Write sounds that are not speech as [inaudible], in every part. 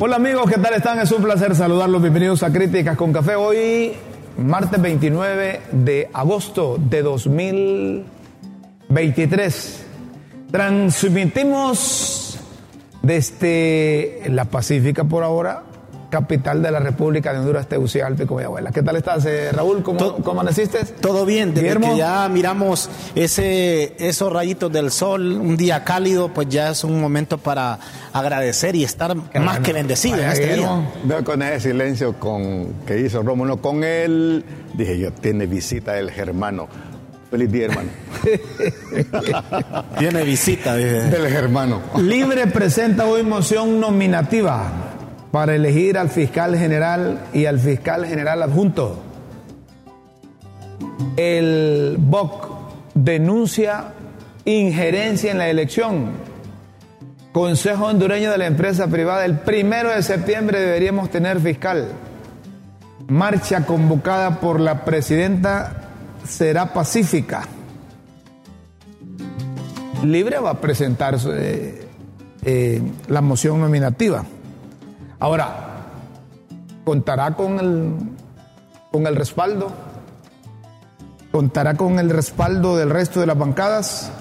Hola amigos, ¿qué tal están? Es un placer saludarlos. Bienvenidos a Críticas con Café. Hoy, martes 29 de agosto de 2023. Transmitimos desde la Pacífica por ahora, capital de la República de Honduras, Tegucigalpa y abuela. ¿Qué tal estás, eh, Raúl? ¿Cómo, To- ¿Cómo amaneciste? Todo bien, desde Guillermo. que ya miramos ese, esos rayitos del sol, un día cálido, pues ya es un momento para agradecer y estar más bueno. que bendecido en este Guillermo. día. Veo con ese silencio con, que hizo Rómulo con él, dije yo, tiene visita del germano. Feliz día, hermano. [laughs] Tiene visita. dice. del germano. Libre presenta hoy moción nominativa para elegir al fiscal general y al fiscal general adjunto. El BOC denuncia injerencia en la elección. Consejo hondureño de la empresa privada, el primero de septiembre deberíamos tener fiscal. Marcha convocada por la presidenta será pacífica. Libre va a presentar eh, eh, la moción nominativa. Ahora, contará con el, con el respaldo, contará con el respaldo del resto de las bancadas.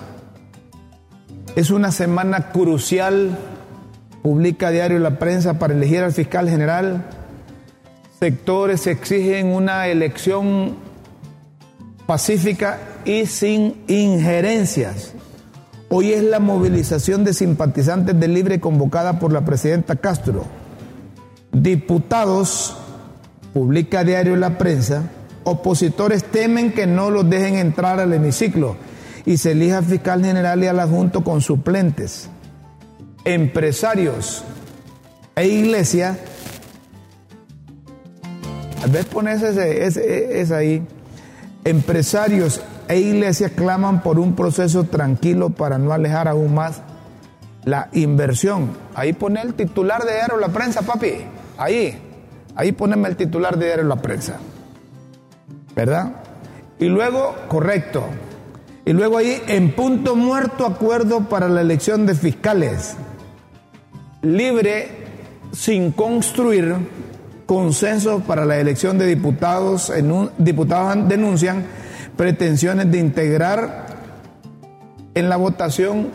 Es una semana crucial, publica diario La Prensa para elegir al fiscal general. Sectores exigen una elección pacífica y sin injerencias. Hoy es la movilización de simpatizantes del Libre convocada por la presidenta Castro. Diputados, publica diario La Prensa, opositores temen que no los dejen entrar al hemiciclo y se elija fiscal general y al adjunto con suplentes. Empresarios e iglesia, tal vez pones ese, ahí, empresarios e iglesias claman por un proceso tranquilo para no alejar aún más la inversión. Ahí pone el titular de Diario La Prensa, papi. Ahí. Ahí poneme el titular de Diario La Prensa. ¿Verdad? Y luego, correcto. Y luego ahí, en punto muerto, acuerdo para la elección de fiscales. Libre, sin construir consenso para la elección de diputados. En un- diputados denuncian pretensiones de integrar en la votación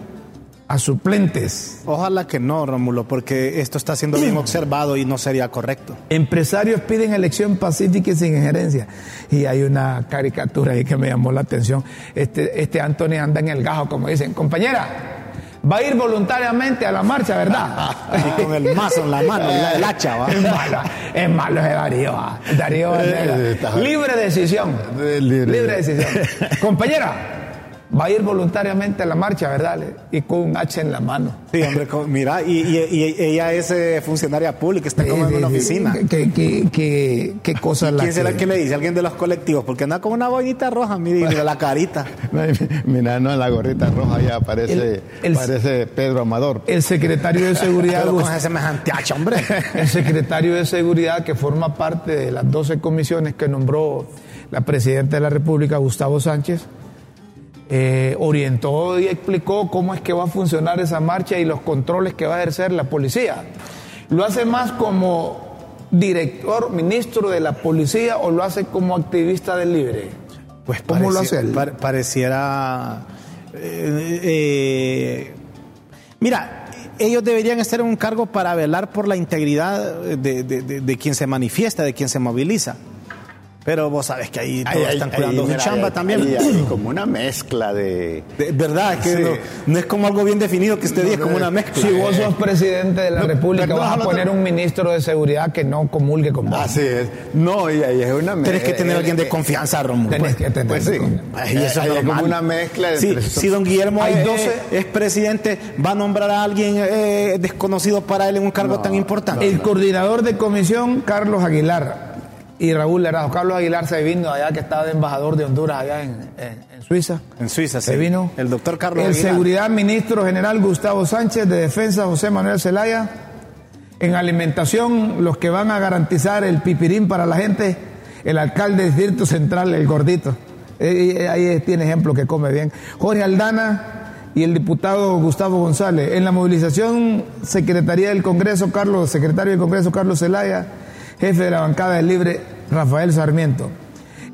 a suplentes. Ojalá que no, Rómulo, porque esto está siendo bien [clears throat] observado y no sería correcto. Empresarios piden elección pacífica y sin injerencia. Y hay una caricatura ahí que me llamó la atención. Este, este Anthony anda en el gajo, como dicen. Compañera, va a ir voluntariamente a la marcha, ¿verdad? [laughs] Y con el mazo en la mano, la- [laughs] el hacha, ¿va? Es malo, es malo ese Darío. Darío [laughs] Libre decisión. Libre. Libre decisión. Compañera, va a ir voluntariamente a la marcha, ¿verdad? Y con un hacha en la mano. Sí, hombre, mira, y, y- y ella es eh, funcionaria pública, está como en una oficina. ¿Qué, qué, qué, qué cosa la ¿Quién será que- que le dice? Alguien de los colectivos, porque anda con una boinita roja, mire, y mira la carita. [laughs] Mira, no, la gorrita roja ya parece, El- el- parece Pedro Amador. El secretario de Seguridad, [laughs] con semejante hacha, hombre. [laughs] el secretario de Seguridad que forma parte de las 12 comisiones que nombró la presidenta de la República, Gustavo Sánchez, eh, orientó y explicó cómo es que va a funcionar esa marcha y los controles que va a ejercer la policía. ¿Lo hace más como director, ministro de la policía o lo hace como activista del libre? Pues ¿Cómo lo hace él? pareciera. eh, eh, mira, ellos deberían estar en un cargo para velar por la integridad de, de- de- de quien se manifiesta, de quien se moviliza. Pero vos sabes que ahí todos Ahí- están ahí- cuidando su chamba ahí- también. como una mezcla de... De verdad, que Sí. no, no es como algo bien definido que usted diga, es como una mezcla. Si vos sos presidente de la No, República, vas a poner un ministro de seguridad que no comulgue con vos. Así es. No, y ahí es una Tenés que tener eh, alguien de eh, confianza, Romulo. Tenés que tener. Pues sí. Ay, eso es como una mezcla Sí, entre... si don Guillermo Hay es, 12 es presidente, va a nombrar a alguien eh, desconocido para él en un cargo tan importante. El coordinador de comisión, Carlos Aguilar, y Raúl Lerado. Carlos Aguilar se vino allá, que estaba de embajador de Honduras allá en, en- en Suiza. En Suiza, Se sí. vino. El doctor Carlos El Aguilar. seguridad ministro general Gustavo Sánchez, de defensa José Manuel Zelaya. En alimentación, los que van a garantizar el pipirín para la gente, el alcalde del Distrito Central, el gordito. Eh, eh, Ahí tiene ejemplo que come bien. Jorge Aldana y el diputado Gustavo González. En la movilización, Secretaría del Congreso, Carlos, secretario del Congreso, Carlos Zelaya, jefe de la bancada del Libre, Rafael Sarmiento.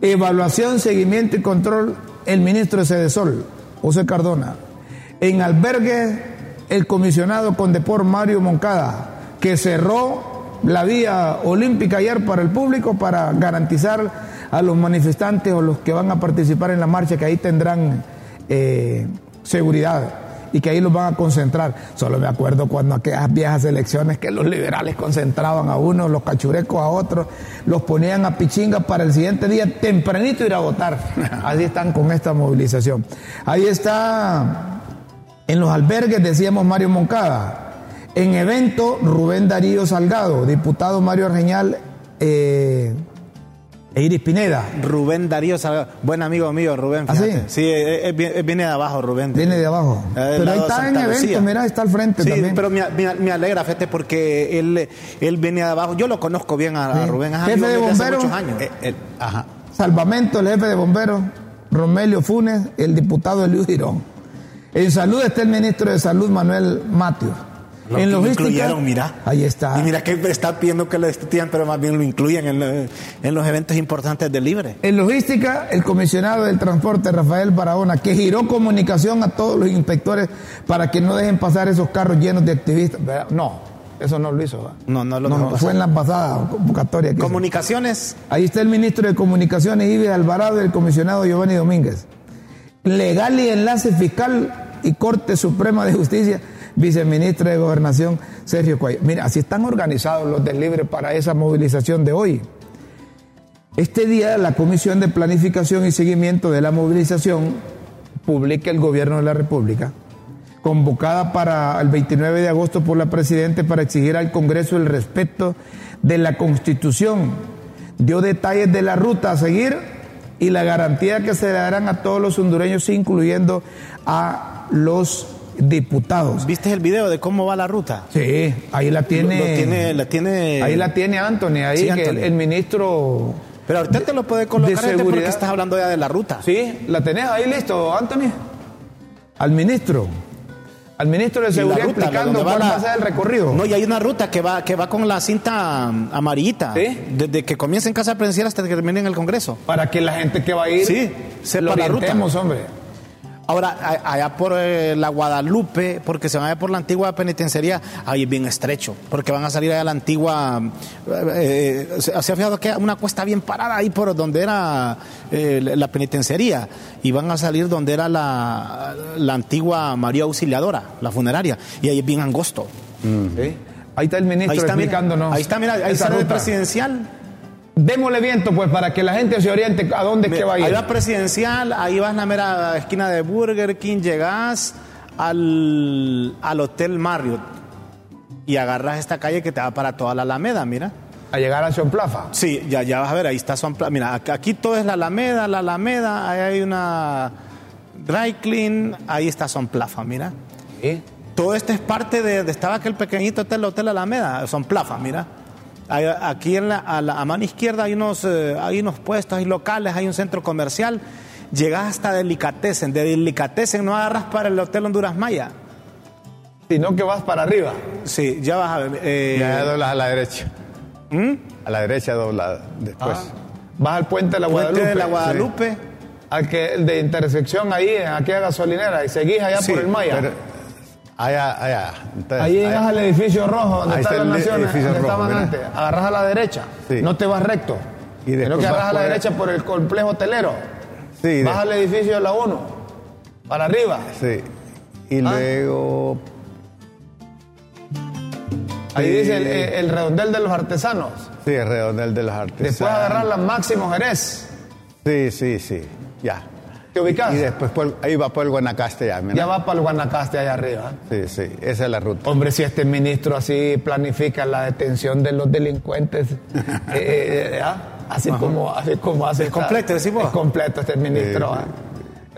Evaluación, seguimiento y control, el ministro de Sedesol, José Cardona. En albergue, el comisionado Condepor Mario Moncada, que cerró la vía olímpica ayer para el público para garantizar a los manifestantes o los que van a participar en la marcha que ahí tendrán eh, seguridad y que ahí los van a concentrar. Solo me acuerdo cuando aquellas viejas elecciones que los liberales concentraban a unos, los cachurecos a otros, los ponían a pichinga para el siguiente día tempranito ir a votar. [laughs] Así están con esta movilización. Ahí está en los albergues, decíamos Mario Moncada. En evento, Rubén Darío Salgado, diputado Mario Argeñal eh, e Iris Pineda. Rubén Darío Salgado, buen amigo mío, Rubén. ¿Ah, sí? sí, eh, eh, viene viene de abajo, Rubén. Viene de abajo. Eh, Pero ahí está en Santa evento, Lucía. mira, está al frente Sí, también. pero me, me- me alegra, fíjate, porque él, él venía de abajo. Yo lo conozco bien a. Rubén. es Jefe de hace bomberos. muchos años. Eh, eh, ajá. Salvamento, el jefe de bomberos, Romelio Funes, el diputado Eliud Girón. En salud está el ministro de Salud, Manuel Matio. Lo en lo logística, incluyeron, mira. ahí está. Y mira que está pidiendo que lo destituyan, pero más bien lo incluyan en, lo- en los eventos importantes de Libre. En logística, el comisionado del transporte, Rafael Barahona, que giró comunicación a todos los inspectores para que no dejen pasar esos carros llenos de activistas. No, eso no lo hizo. ¿verdad? No, no lo dejó pasar. fue en la pasada convocatoria. que hizo. Comunicaciones, Ahí está el ministro de Comunicaciones, Ives Alvarado, y el comisionado Giovanni Domínguez. Legal y enlace fiscal y Corte Suprema de Justicia, viceministro de Gobernación, Sergio Cuello. Mira, así están organizados los del Libre para esa movilización de hoy. Este día la Comisión de Planificación y Seguimiento de la Movilización publica el Gobierno de la República, convocada para el 29 de agosto por la Presidenta para exigir al Congreso el respeto de la Constitución. Dio detalles de la ruta a seguir y la garantía que se darán a todos los hondureños, incluyendo a los diputados. ¿viste el video de cómo va la ruta? Sí, ahí la tiene. Lo- lo tiene, la tiene. Ahí la tiene Anthony, ahí Sí, que el, ministro. Pero ahorita te lo puede colocar de gente porque estás hablando ya de la ruta. Sí, la tenés ahí listo, Anthony. Al ministro. Al ministro de Seguridad ruta, explicando cuál la- va a ser el recorrido. No, y hay una ruta que va, que va con la cinta mm, amarillita. ¿Sí? Desde que comienza en Casa Presidencial hasta que termine en el Congreso. Para que la gente que va a ir Sí, sepa lo la ruta. hombre. Ahora, allá por eh, la Guadalupe, porque se van a ver por la antigua penitenciaría, ahí es bien estrecho, porque van a salir allá a la antigua. Eh, eh, se ha fijado que hay una cuesta bien parada ahí por donde era eh, la penitenciaría, y van a salir donde era la, la antigua María Auxiliadora, la funeraria, y ahí es bien angosto. Sí. Ahí está el ministro Ahí está, mira, explicándonos. ahí está, mira, ahí esa sale el ruta. presidencial. Démosle viento, pues, para que la gente se oriente a dónde es que va a ir. Ahí va presidencial, ahí vas a la mera esquina de Burger King, llegas al, al Hotel Marriott y agarras esta calle que te va para toda la Alameda, mira. A llegar a Son Plaza. Sí, ya, ya vas a ver, ahí está Son Pla- Mira, aquí, todo es la Alameda, la Alameda, ahí hay una dry clean, ahí está Son Plaza, mira. Sí. Todo esto es parte de, de estaba aquel pequeñito hotel, Hotel Alameda, Son Plaza, mira. Aquí en la, a, la a mano izquierda hay unos, eh, hay unos puestos, hay locales, hay un centro comercial. Llegas hasta Delicatessen. De Delicatessen no agarras para el Hotel Honduras Maya. Sino que vas para arriba. Sí, ya vas a ver. eh, Ya doblas a la derecha. ¿Mm? A la derecha dobla después. Ah. Vas al puente de la Puente Guadalupe. de la Guadalupe. Al que, de intersección ahí, en aquella gasolinera, y seguís allá Sí, por el Maya. Pero, allá, allá. Entonces, Ahí llegas allá. al edificio rojo, donde Ahí están está las naciones, donde rojo, estaban antes. Agarras a la derecha, Sí. no te vas recto. Y Creo que vas agarras a la derecha por el complejo hotelero. Sí, Vas al edificio de la 1. Para arriba. Sí. Y Ah. luego. Ahí dice el, el redondel de los artesanos. Sí, el redondel de los artesanos. Después agarrar la Máximo Jerez. Sí, sí, sí. Ya. ¿Te ubicas? Y después por- ahí va por el Guanacaste ya. mira. Ya va para el Guanacaste allá arriba. Sí, sí. Esa es la ruta. Hombre, si este ministro así planifica la detención de los delincuentes, [laughs] eh, eh, ¿ah? así como así como hace. Es completo, decís vos. Es completo este ministro. ¿ah?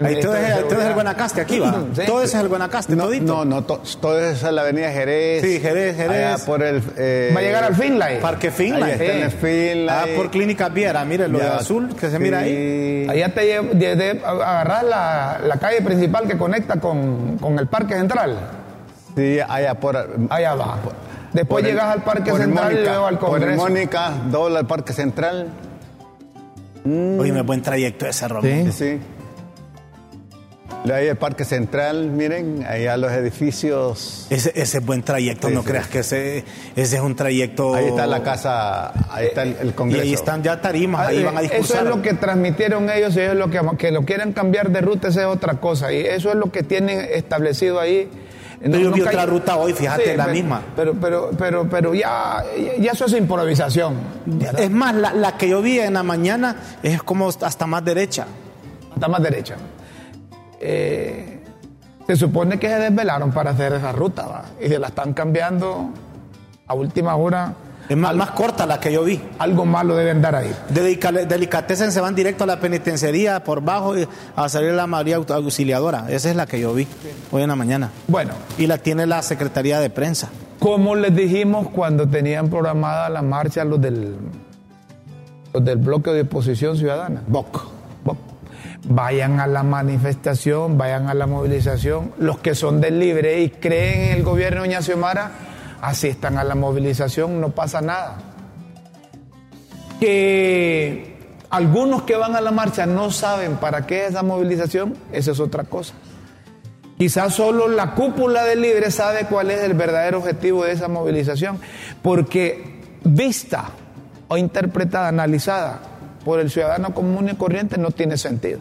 Ahí todo de es, todo es el. Guanacaste aquí, va. Sí. Todo eso es el Guanacaste, No, todito. no, no, to- todo eso es la avenida Jerez. Sí, Jerez, Jerez. Allá por el. eh, Va a llegar al Finlay. Parque Finlay. Ahí está en el. Finlay. Ah, por Clínica Viera, mire lo de Ya. azul que se mira ahí. Allá te lle- de, de- agarrás la, la calle principal que conecta con, con el Parque Central. Sí, allá por. Allá va. Después por el- llegas al Parque por Central y luego al Por Congreso. Mónica, dobla al Parque Central. Oye, me buen trayecto ese, Ramón. Sí. Sí. Luego Ahí el Parque Central, miren, allá los edificios. Ese, ese es buen trayecto, Sí, no sí. creas que ese, ese es un trayecto. Ahí está la casa, ahí está el, el Y Congreso. ahí están ya tarimas, ahí Ah, van a Eso discursar. es lo que transmitieron ellos y ellos lo que, que lo quieren cambiar de ruta, esa es otra cosa. Y eso es lo que tienen establecido ahí. Pero yo vi otra ruta hoy, fíjate, la pero- misma. Pero, pero, pero, pero ya, ya eso es improvisación. ¿verdad? Es más, la, la que yo vi en la mañana es como hasta más derecha. Está más derecha. Eh, se supone que se desvelaron para hacer esa ruta, ¿va? y se la están cambiando a última hora. Es más, más corta la que yo vi. Algo malo deben dar ahí. De Delica- Delicatessen se van directo a la penitenciaría por bajo y a salir la María Auxiliadora. Esa es la que yo vi hoy en la mañana. Bueno, Y la tiene la Secretaría de Prensa. como les dijimos cuando tenían programada la marcha los del, los del bloque de oposición ciudadana, BOC, BOC, vayan a la manifestación, vayan a la movilización. Los que son del libre y creen en el gobierno de Doña Xiomara, asistan a la movilización, no pasa nada. Que algunos que van a la marcha no saben para qué es esa movilización, eso es otra cosa. Quizás solo la cúpula del libre sabe cuál es el verdadero objetivo de esa movilización, porque vista o interpretada, analizada por el ciudadano común y corriente no tiene sentido.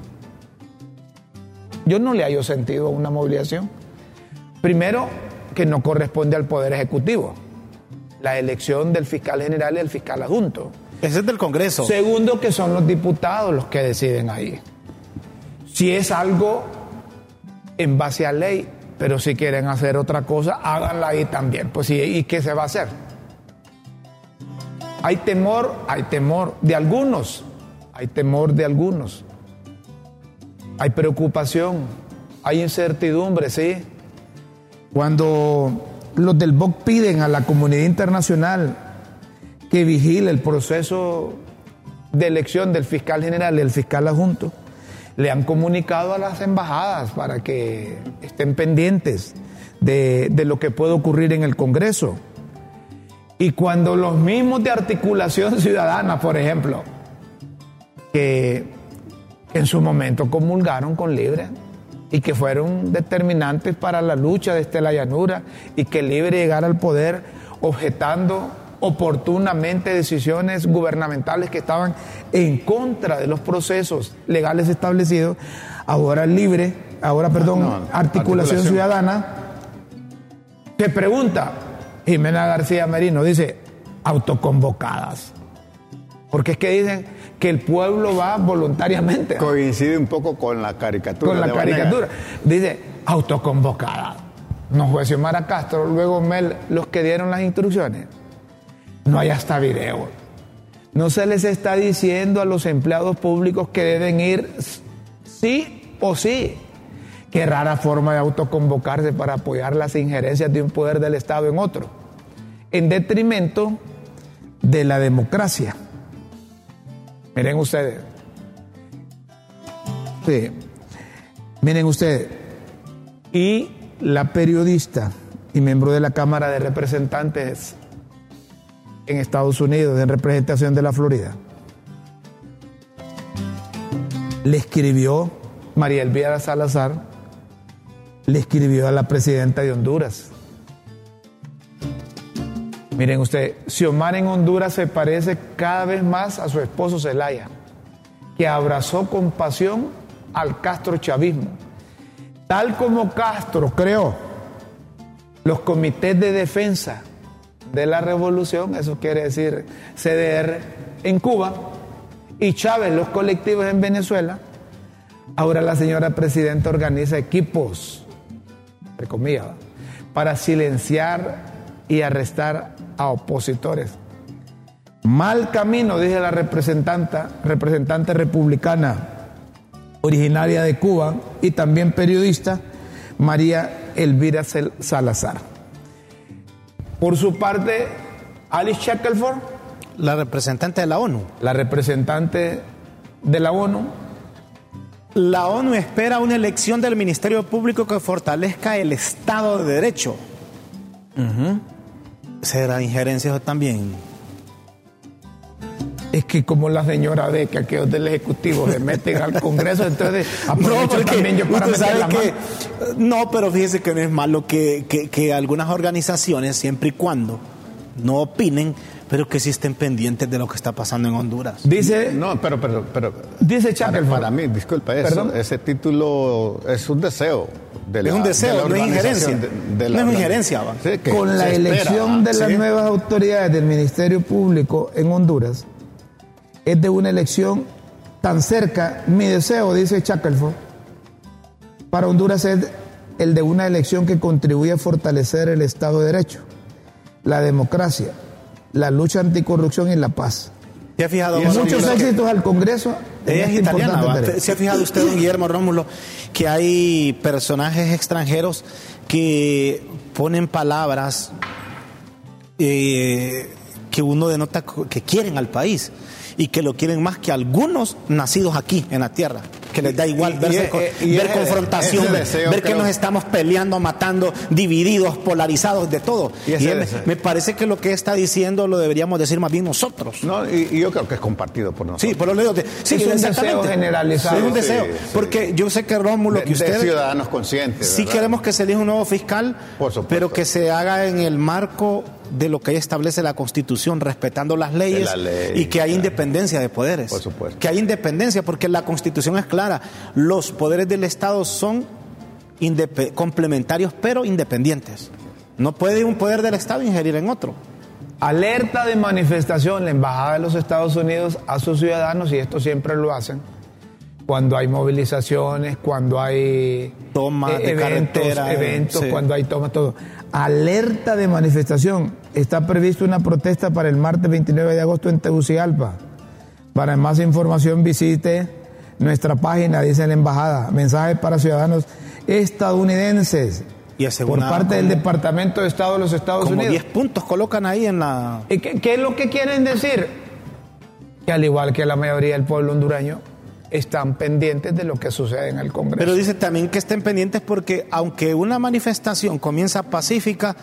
Yo no le hallo sentido a una movilización. Primero, que no corresponde al Poder Ejecutivo, la elección del fiscal general y el fiscal adjunto. Ese es del Congreso. Segundo, que son los diputados los que deciden ahí. Si es algo en base a ley, pero si quieren hacer otra cosa, háganla ahí también. Pues sí, ¿y qué se va a hacer? Hay temor, hay temor de algunos, hay temor de algunos. Hay preocupación, hay incertidumbre, sí. Cuando los del BOC piden a la comunidad internacional que vigile el proceso de elección del fiscal general y del fiscal adjunto, le han comunicado a las embajadas para que estén pendientes de, de lo que puede ocurrir en el Congreso. Y cuando los mismos de articulación ciudadana, por ejemplo, que en su momento comulgaron con Libre y que fueron determinantes para la lucha desde la llanura y que Libre llegara al poder objetando oportunamente decisiones gubernamentales que estaban en contra de los procesos legales establecidos, ahora Libre, ahora perdón, no, articulación, articulación. ciudadana, se pregunta, Jimena García Merino dice, autoconvocadas. Porque es que dicen que el pueblo va voluntariamente. Coincide un poco con la caricatura. con la de Vanega. caricatura. Dice, autoconvocada. No fue Xiomara Castro, luego Mel, los que dieron las instrucciones. No hay hasta video. No se les está diciendo a los empleados públicos que deben ir sí o sí. Qué rara forma de autoconvocarse para apoyar las injerencias de un poder del Estado en otro, en detrimento de la democracia. Miren ustedes. Sí. Miren ustedes. Y la periodista y miembro de la Cámara de Representantes en Estados Unidos, en representación de la Florida, le escribió María Elvira Salazar, le escribió a la presidenta de Honduras Miren usted, Xiomara en Honduras se parece cada vez más a su esposo Zelaya, que abrazó con pasión al Castro chavismo. Tal como Castro creó los comités de defensa de la revolución, eso quiere decir CDR, en Cuba, y Chávez los colectivos en Venezuela, ahora la señora presidenta organiza equipos, entre comillas, para silenciar y arrestar a opositores. Mal camino, dice la representante, representante republicana originaria de Cuba y también periodista, María Elvira Salazar. Por su parte, Alice Shackelford. La representante de la ONU. La representante de la ONU. La ONU espera una elección del Ministerio Público que fortalezca el Estado de Derecho. ¿Será injerencia también? Es que como la señora ve que aquellos del Ejecutivo se meten al Congreso, entonces no, también yo para sabe que, No, pero fíjese que no es malo que, que, algunas organizaciones, siempre y cuando no opinen, pero que sí estén pendientes de lo que está pasando en Honduras. Dice. No, pero, pero, pero. Dice Para, para, mí, disculpa, eso, ese título es un deseo. De es un deseo, no es injerencia. no es injerencia. Con la elección de las nuevas autoridades del Ministerio Público en Honduras, es de una elección tan cerca. Mi deseo, dice Shackelford, para Honduras es el de una elección que contribuye a fortalecer el Estado de Derecho, la democracia, la lucha anticorrupción y la paz. ¿Se ha fijado, muchos éxitos al Congreso. Ella es este italiana. ¿Se ha fijado usted, don Guillermo Rómulo, que hay personajes extranjeros que ponen palabras eh, que uno denota que quieren al país? y que lo quieren más que algunos nacidos aquí en la tierra que les da igual ver confrontación, ver que nos estamos peleando, matando, divididos, polarizados, de todo. Y, me parece que lo que está diciendo lo deberíamos decir más bien nosotros. No, y, yo creo que es compartido por nosotros. Sí, por los de, sí, es un deseo generalizado. Es un deseo, porque yo sé que Rómulo, que ustedes... ciudadanos conscientes. Sí queremos que se elija un nuevo fiscal, pero que se haga en el marco de lo que establece la Constitución, respetando las leyes y que hay independencia de poderes. Por supuesto. Que hay independencia, porque la Constitución es clara. Los poderes del Estado son complementarios pero independientes. No puede un poder del Estado ingerir en otro. Alerta de manifestación la Embajada de los Estados Unidos a sus ciudadanos, y esto siempre lo hacen, cuando hay movilizaciones, cuando hay tomas eh, eventos, eventos cuando hay tomas, todo. Alerta de manifestación. Está prevista una protesta para el martes 29 de agosto en Tegucigalpa. Para más información visite nuestra página, dice la embajada, mensajes para ciudadanos estadounidenses. Y por parte del Departamento de Estado de los Estados como Unidos. 10 puntos colocan ahí en la... ¿Y qué, es lo que quieren decir? Que al igual que la mayoría del pueblo hondureño, están pendientes de lo que sucede en el Congreso. Pero dice también que estén pendientes porque aunque una manifestación comienza pacífica,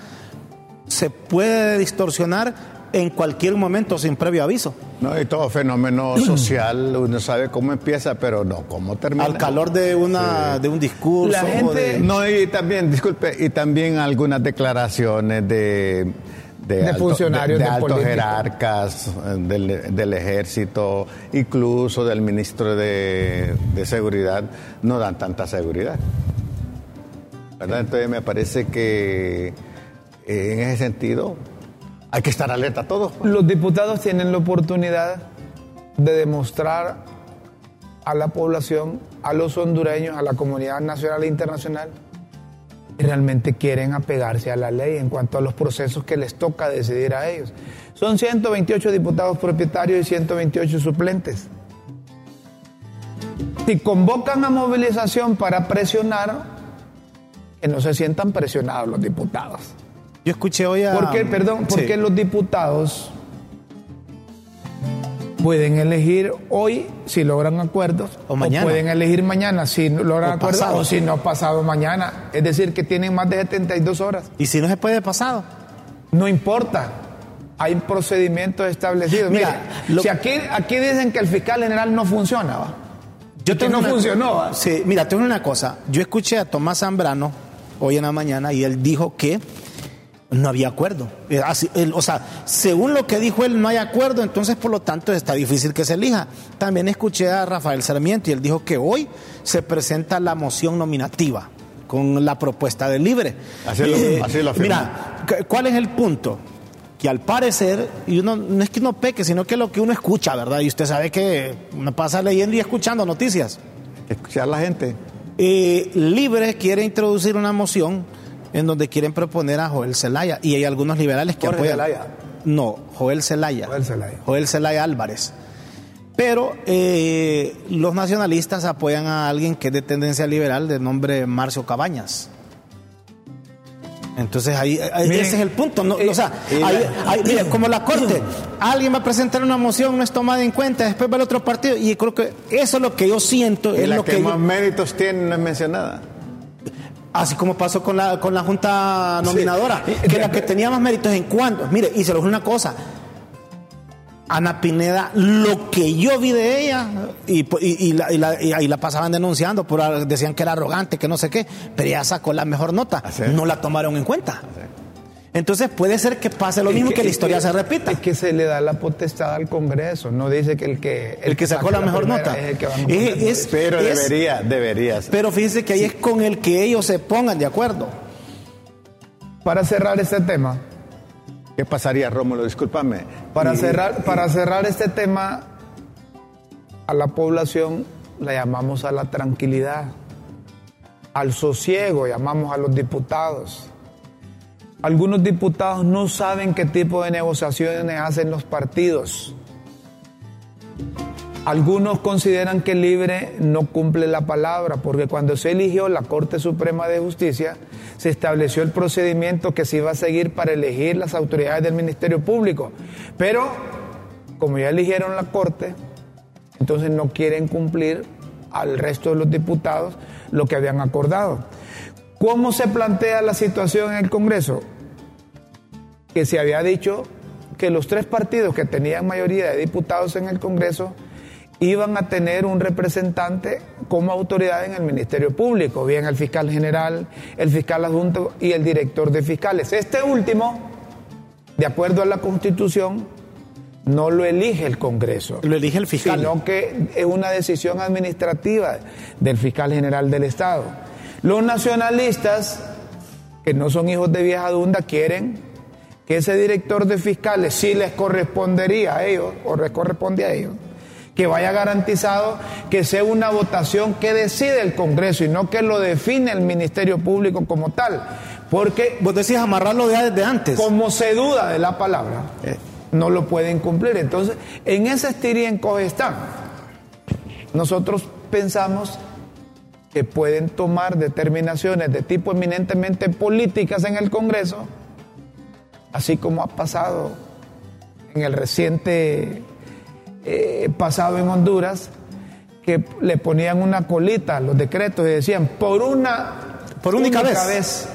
se puede distorsionar en cualquier momento sin previo aviso. No, y todo fenómeno [clears throat] social, uno sabe cómo empieza, pero no cómo termina. Al calor de una de un discurso. La gente... No, y también, disculpe, y también algunas declaraciones de de, funcionarios de, altos jerarcas del, del, ejército, incluso del ministro de, seguridad, no dan tanta seguridad. ¿verdad? Entonces me parece que eh, en ese sentido hay que estar alerta a todos. Pues. Los diputados tienen la oportunidad de demostrar a la población, a los hondureños, a la comunidad nacional e internacional, realmente quieren apegarse a la ley en cuanto a los procesos que les toca decidir a ellos. Son 128 diputados propietarios y 128 suplentes. Si convocan a movilización para presionar, que no se sientan presionados los diputados. Yo escuché hoy a... ¿Por qué, perdón, porque los diputados pueden elegir hoy si logran acuerdos o mañana. pueden elegir mañana si logran acuerdos o si no pasado mañana. Es decir, que tienen más de 72 horas. ¿Y si no se puede pasado? No importa. Hay procedimientos establecidos. Mira, si aquí, aquí dicen que el fiscal general no funciona, ¿va? Yo tengo no funcionó. Sí, mira, tengo una cosa. Yo escuché a Tomás Zambrano hoy en la mañana y él dijo que no había acuerdo. Eh, o sea, según lo que dijo él, no hay acuerdo, entonces por lo tanto está difícil que se elija. También escuché a Rafael Sarmiento y él dijo que hoy se presenta la moción nominativa con la propuesta del libre. Así lo- Eh, así. Mira, cu- ¿cuál es el punto? Que al parecer, y uno no es que uno peque, sino que lo que uno escucha, ¿verdad? Y usted sabe que uno pasa leyendo y escuchando noticias. Escuchar a la gente. Eh, Libre quiere introducir una moción en donde quieren proponer a Joel Zelaya y hay algunos liberales que Jorge apoyan. Zelaya. No, Joel Zelaya. Joel Zelaya. Joel Zelaya Álvarez. Pero eh, los nacionalistas apoyan a alguien que es de tendencia liberal de nombre Marcio Cabañas. Entonces ahí, ahí- Miren, ese es el punto. ¿no? eh, o sea, ahí- ahí- mire, [clears throat] como la corte, alguien va a presentar una moción, no es tomada en cuenta, después va el otro partido y creo que eso es lo que yo siento, Y es la lo que, que yo- más méritos tiene no es mencionada. Así como pasó con la, con la Junta Nominadora, Sí. que la que tenía más méritos en cuanto. Mire, y se lo una cosa. Ana Pineda, lo que yo vi de ella, y, y- y la, y la- y ahí la pasaban denunciando, por, decían que era arrogante, que no sé qué, pero ella sacó la mejor nota. No la tomaron en cuenta. Entonces puede ser que pase lo mismo Es que, la es historia se repita. Es que se le da la potestad al Congreso, no dice que el que El que sacó la mejor nota. es el que va a Es- poner. es- Pero es- debería, deberías. Pero fíjese que ahí es con el que ellos se pongan de acuerdo. Para cerrar este tema, ¿Qué pasaría, Rómulo? Discúlpame. para Y- cerrar, para cerrar este tema, a la población la llamamos a la tranquilidad, al sosiego, llamamos a los diputados. Algunos diputados no saben qué tipo de negociaciones hacen los partidos. Algunos consideran que Libre no cumple la palabra, porque cuando se eligió la Corte Suprema de Justicia, se estableció el procedimiento que se iba a seguir para elegir las autoridades del Ministerio Público. Pero, como ya eligieron la Corte, entonces no quieren cumplir al resto de los diputados lo que habían acordado. ¿Cómo se plantea la situación en el Congreso? Que se había dicho que los tres partidos que tenían mayoría de diputados en el Congreso iban a tener un representante como autoridad en el Ministerio Público, bien el fiscal general, el fiscal adjunto y el director de fiscales. Este último, de acuerdo a la Constitución, no lo elige el Congreso Lo elige el fiscal. sino que es una decisión administrativa del fiscal general del Estado. Los nacionalistas, que no son hijos de vieja dunda, quieren que ese director de fiscales, si les correspondería a ellos, o les corresponde a ellos, que vaya garantizado que sea una votación que decide el Congreso y no que lo define el Ministerio Público como tal. Porque Vos decís amarrarlo ya desde antes. como se duda de la palabra, no lo pueden cumplir. Entonces, en ese estir y encoge están. Nosotros pensamos que pueden tomar determinaciones de tipo eminentemente políticas en el Congreso, así como ha pasado en el reciente eh, pasado en Honduras, que le ponían una colita a los decretos y decían, por una Por única vez.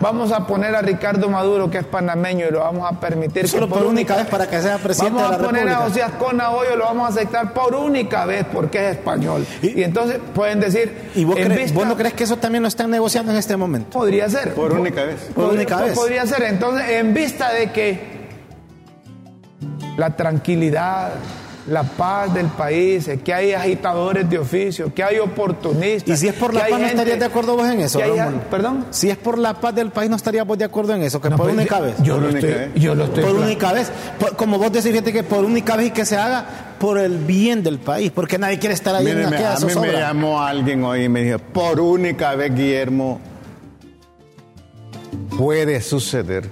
Vamos a poner a Ricardo Maduro, que es panameño, y lo vamos a permitir. Solo que por única vez para que sea presidente Vamos de la a poner a República. José Ascona Hoyo, lo vamos a aceptar por única vez porque es español. Y, Y- entonces pueden decir. ¿Y vos, en cre- vista- vos no crees que eso también lo están negociando en este momento? Podría ser. Por única vez. Por Podría- única vez. Podría ser. Entonces, en vista de que la tranquilidad, la paz del país, que hay agitadores de oficio, que hay oportunistas. Y si es por la paz, ¿no estarías de acuerdo vos en eso? hay-? ¿Perdón? Si es por la paz del país, ¿no estarías vos de acuerdo en eso? Que No, por pues, única yo- vez. Yo, Por lo única estoy, vez. yo lo estoy por única vez. Por- como vos decís, fíjate que por única vez y que se haga por el bien del país, porque nadie quiere estar ahí en Míreme, aquella a mí me llamó alguien hoy y me dijo, por única vez, Guillermo, puede suceder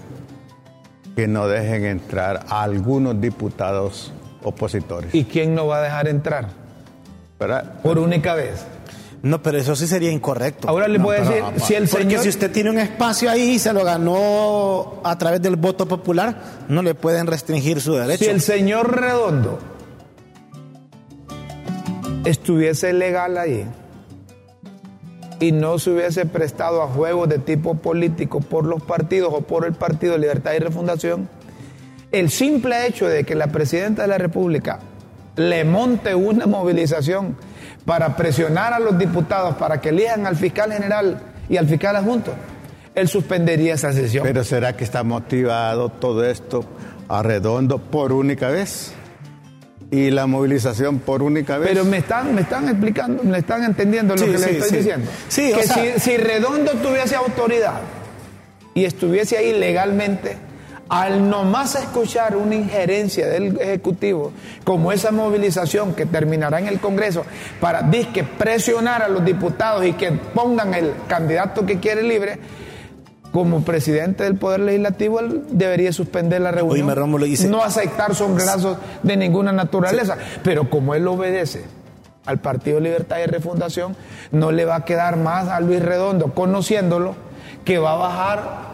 que no dejen entrar a algunos diputados opositores. ¿Y quién no va a dejar entrar? ¿Verdad? Por única vez. No, pero eso sí sería incorrecto. Ahora le voy a decir, si el Porque señor... si usted tiene un espacio ahí y se lo ganó a través del voto popular, no le pueden restringir su derecho. Si el señor Redondo estuviese legal ahí y no se hubiese prestado a juegos de tipo político por los partidos o por el Partido Libertad y Refundación, el simple hecho de que la presidenta de la República le monte una movilización para presionar a los diputados para que elijan al fiscal general y al fiscal adjunto, él suspendería esa sesión. Pero ¿será que está motivado todo esto a redondo por única vez? Y la movilización por única vez. Pero me están, me están explicando, me están entendiendo lo Sí, que sí, les estoy sí. diciendo. O que sea- si, si Redondo tuviese autoridad y estuviese ahí legalmente, al nomás escuchar una injerencia del Ejecutivo, como esa movilización que terminará en el Congreso, para disque presionar a los diputados y que pongan el candidato que quiere libre, como presidente del Poder Legislativo, él debería suspender la reunión. Oíme, Rómulo, y se- no aceptar sombrerazos de ninguna naturaleza. Pero como él obedece al Partido Libertad y Refundación, no le va a quedar más a Luis Redondo, conociéndolo, que va a bajar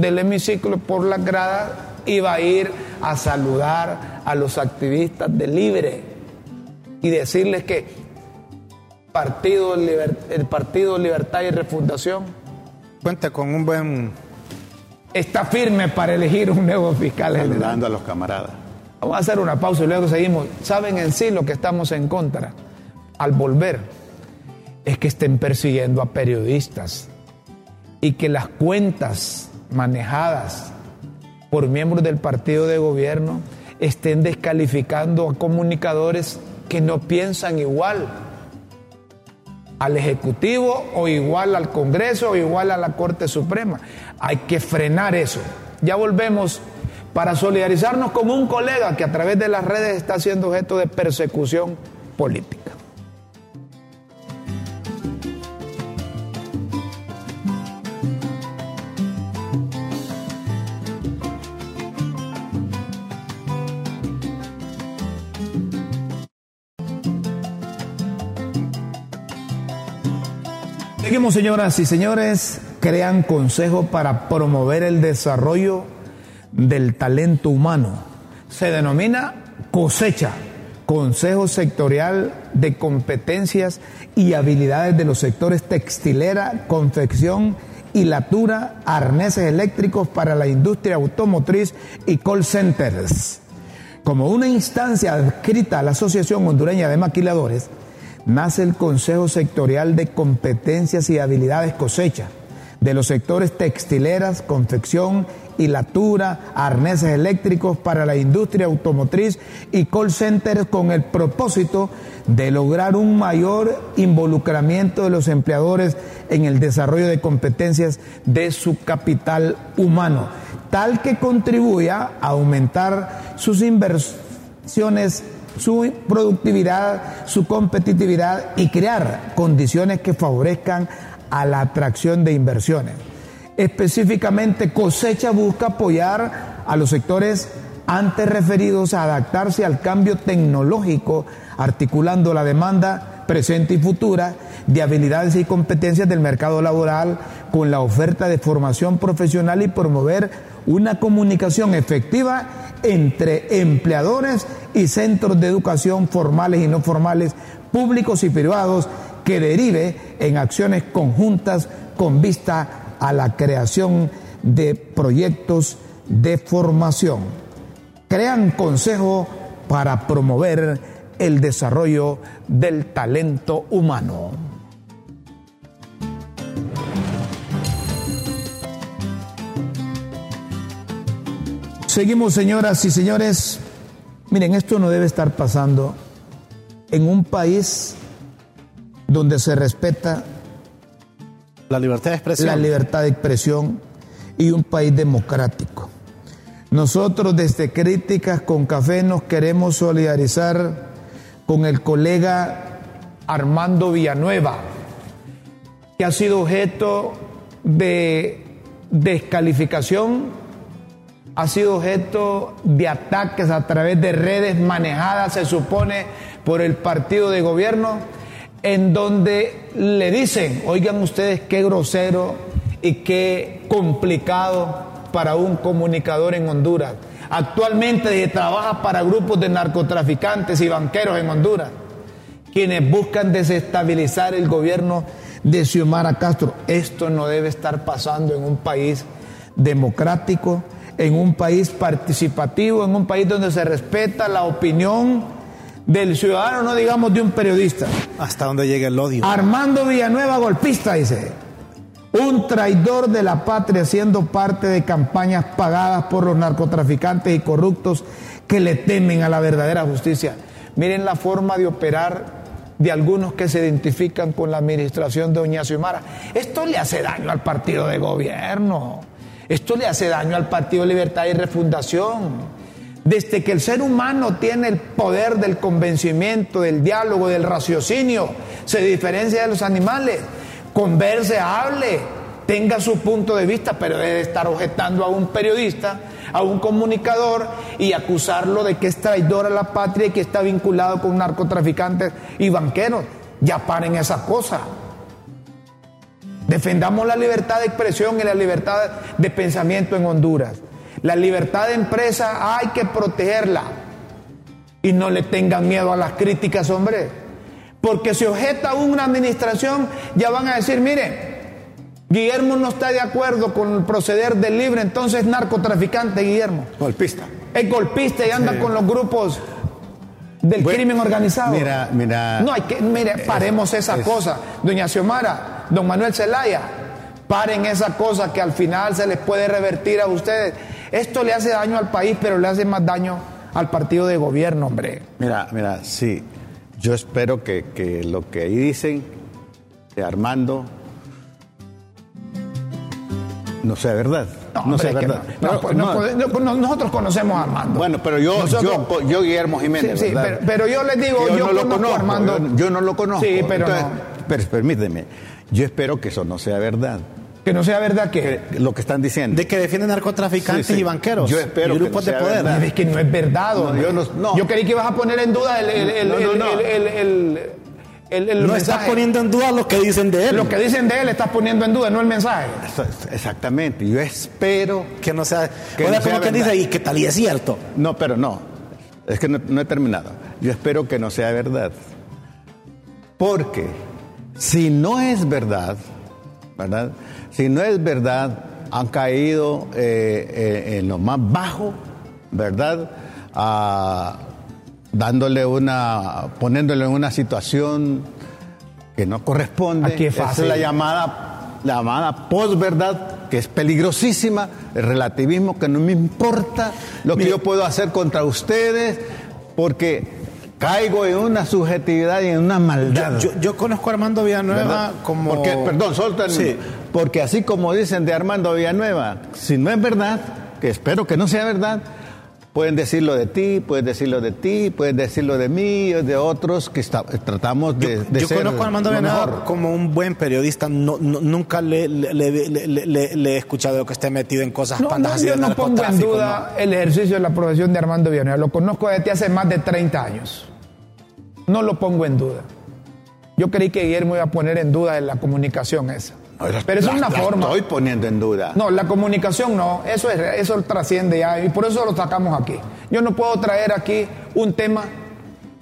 del hemiciclo por las gradas y va a ir a saludar a los activistas de Libre y decirles que Partido Liber- el Partido Libertad y Refundación Cuenta con un buen... está firme para elegir un nuevo fiscal general. Saludando a los camaradas. Vamos a hacer una pausa y luego seguimos. ¿Saben en sí lo que estamos en contra? Al volver, es que estén persiguiendo a periodistas y que las cuentas manejadas por miembros del partido de gobierno estén descalificando a comunicadores que no piensan igual al Ejecutivo o igual al Congreso o igual a la Corte Suprema. Hay que frenar eso. Ya volvemos para solidarizarnos con un colega que a través de las redes está siendo objeto de persecución política. Señoras y señores, crean consejo para promover el desarrollo del talento humano. Se denomina cosecha, Consejo Sectorial de Competencias y Habilidades de los sectores textilera, confección, hilatura, arneses eléctricos para la industria automotriz y call centers. Como una instancia adscrita a la Asociación Hondureña de Maquiladores, nace el Consejo Sectorial de Competencias y Habilidades Cosecha de los sectores textileras, confección, hilatura, arneses eléctricos para la industria automotriz y call centers con el propósito de lograr un mayor involucramiento de los empleadores en el desarrollo de competencias de su capital humano, tal que contribuya a aumentar sus inversiones su productividad, su competitividad y crear condiciones que favorezcan a la atracción de inversiones. Específicamente, Cosecha busca apoyar a los sectores antes referidos a adaptarse al cambio tecnológico, articulando la demanda presente y futura de habilidades y competencias del mercado laboral con la oferta de formación profesional y promover una comunicación efectiva entre empleadores y centros de educación formales y no formales, públicos y privados, que derive en acciones conjuntas con vista a la creación de proyectos de formación. Crean consejo para promover el desarrollo del talento humano. Seguimos, señoras y señores. Miren, esto no debe estar pasando en un país donde se respeta La libertad de expresión. la libertad de expresión y un país democrático. Nosotros desde Críticas con Café nos queremos solidarizar con el colega Armando Villanueva, que ha sido objeto de descalificación, ha sido objeto de ataques a través de redes manejadas, se supone, por el partido de gobierno, en donde le dicen, oigan ustedes qué grosero y qué complicado para un comunicador en Honduras. Actualmente trabaja para grupos de narcotraficantes y banqueros en Honduras, quienes buscan desestabilizar el gobierno de Xiomara Castro. Esto no debe estar pasando en un país democrático, en un país participativo, en un país donde se respeta la opinión del ciudadano, no digamos de un periodista. Hasta donde llega el odio. Armando Villanueva, golpista, dice. Un traidor de la patria siendo parte de campañas pagadas por los narcotraficantes y corruptos que le temen a la verdadera justicia. Miren la forma de operar de algunos que se identifican con la administración de Doña Xiomara. Esto le hace daño al partido de gobierno. Esto le hace daño al Partido Libertad y Refundación. Desde que el ser humano tiene el poder del convencimiento, del diálogo, del raciocinio, se diferencia de los animales. Converse, hable, tenga su punto de vista, pero debe estar objetando a un periodista, a un comunicador y acusarlo de que es traidor a la patria y que está vinculado con narcotraficantes y banqueros. Ya paren esa cosa. Defendamos la libertad de expresión y la libertad de pensamiento en Honduras. La libertad de empresa hay que protegerla. Y no le tengan miedo a las críticas, hombre. Porque si objeta una administración, ya van a decir, mire, Guillermo no está de acuerdo con el proceder del libre, entonces narcotraficante, Guillermo. Golpista. Es golpista y anda con los grupos del crimen organizado. Mira, mira. No, hay que, mire, paremos esa cosa. Doña Xiomara, don Manuel Zelaya, paren esa cosa que al final se les puede revertir a ustedes. Esto le hace daño al país, pero le hace más daño al partido de gobierno, hombre. Mira, mira, sí. Yo espero que, que lo que ahí dicen de Armando no sea verdad. No, sea verdad. Pues, nosotros conocemos a Armando. Bueno, pero yo, yo, yo, Guillermo Jiménez. Sí, pero, yo les digo, yo, no lo conozco, Armando. Yo, no lo conozco. Sí, pero Pero permíteme, yo espero que eso no sea verdad. Que no sea verdad que... Lo que están diciendo. De que defienden narcotraficantes y banqueros. Yo espero y grupos de poder. Es que no es verdad. yo, no, yo creí que ibas a poner en duda el, el, el, no estás poniendo en duda lo que dicen de él. Lo que dicen de él estás poniendo en duda, no el mensaje. Exactamente. Yo espero que no sea. Que no como que dice, y que tal y es cierto. No, pero no. Es que no, he terminado. Yo espero que no sea verdad. Porque si no es verdad, ¿verdad? Si no es verdad, han caído eh, eh, en lo más bajo, ¿verdad? A dándole una, poniéndole en una situación que no corresponde. Aquí es fácil. es la llamada, la llamada posverdad, que es peligrosísima, el relativismo que no me importa lo que yo puedo hacer contra ustedes, porque caigo en una subjetividad y en una maldad. Yo, conozco a Armando Villanueva como... Porque, perdón, soltan, sí. Porque así como dicen de Armando Villanueva, si no es verdad, que espero que no sea verdad, Pueden decirlo de ti, pueden decirlo de ti, pueden decirlo de mí, de otros que tratamos de, yo, yo conozco a Armando Benador como un buen periodista. No, nunca le, le, he escuchado que esté metido en cosas no, pantas no, Yo no pongo en duda el ejercicio de la profesión de Armando Villanueva. Lo conozco desde hace más de 30 años. No lo pongo en duda. Yo creí que Guillermo iba a poner en duda en la comunicación esa. Pero es una forma. Estoy poniendo en duda. No, la comunicación no, eso, es, eso trasciende ya y por eso lo sacamos aquí. Yo no puedo traer aquí un tema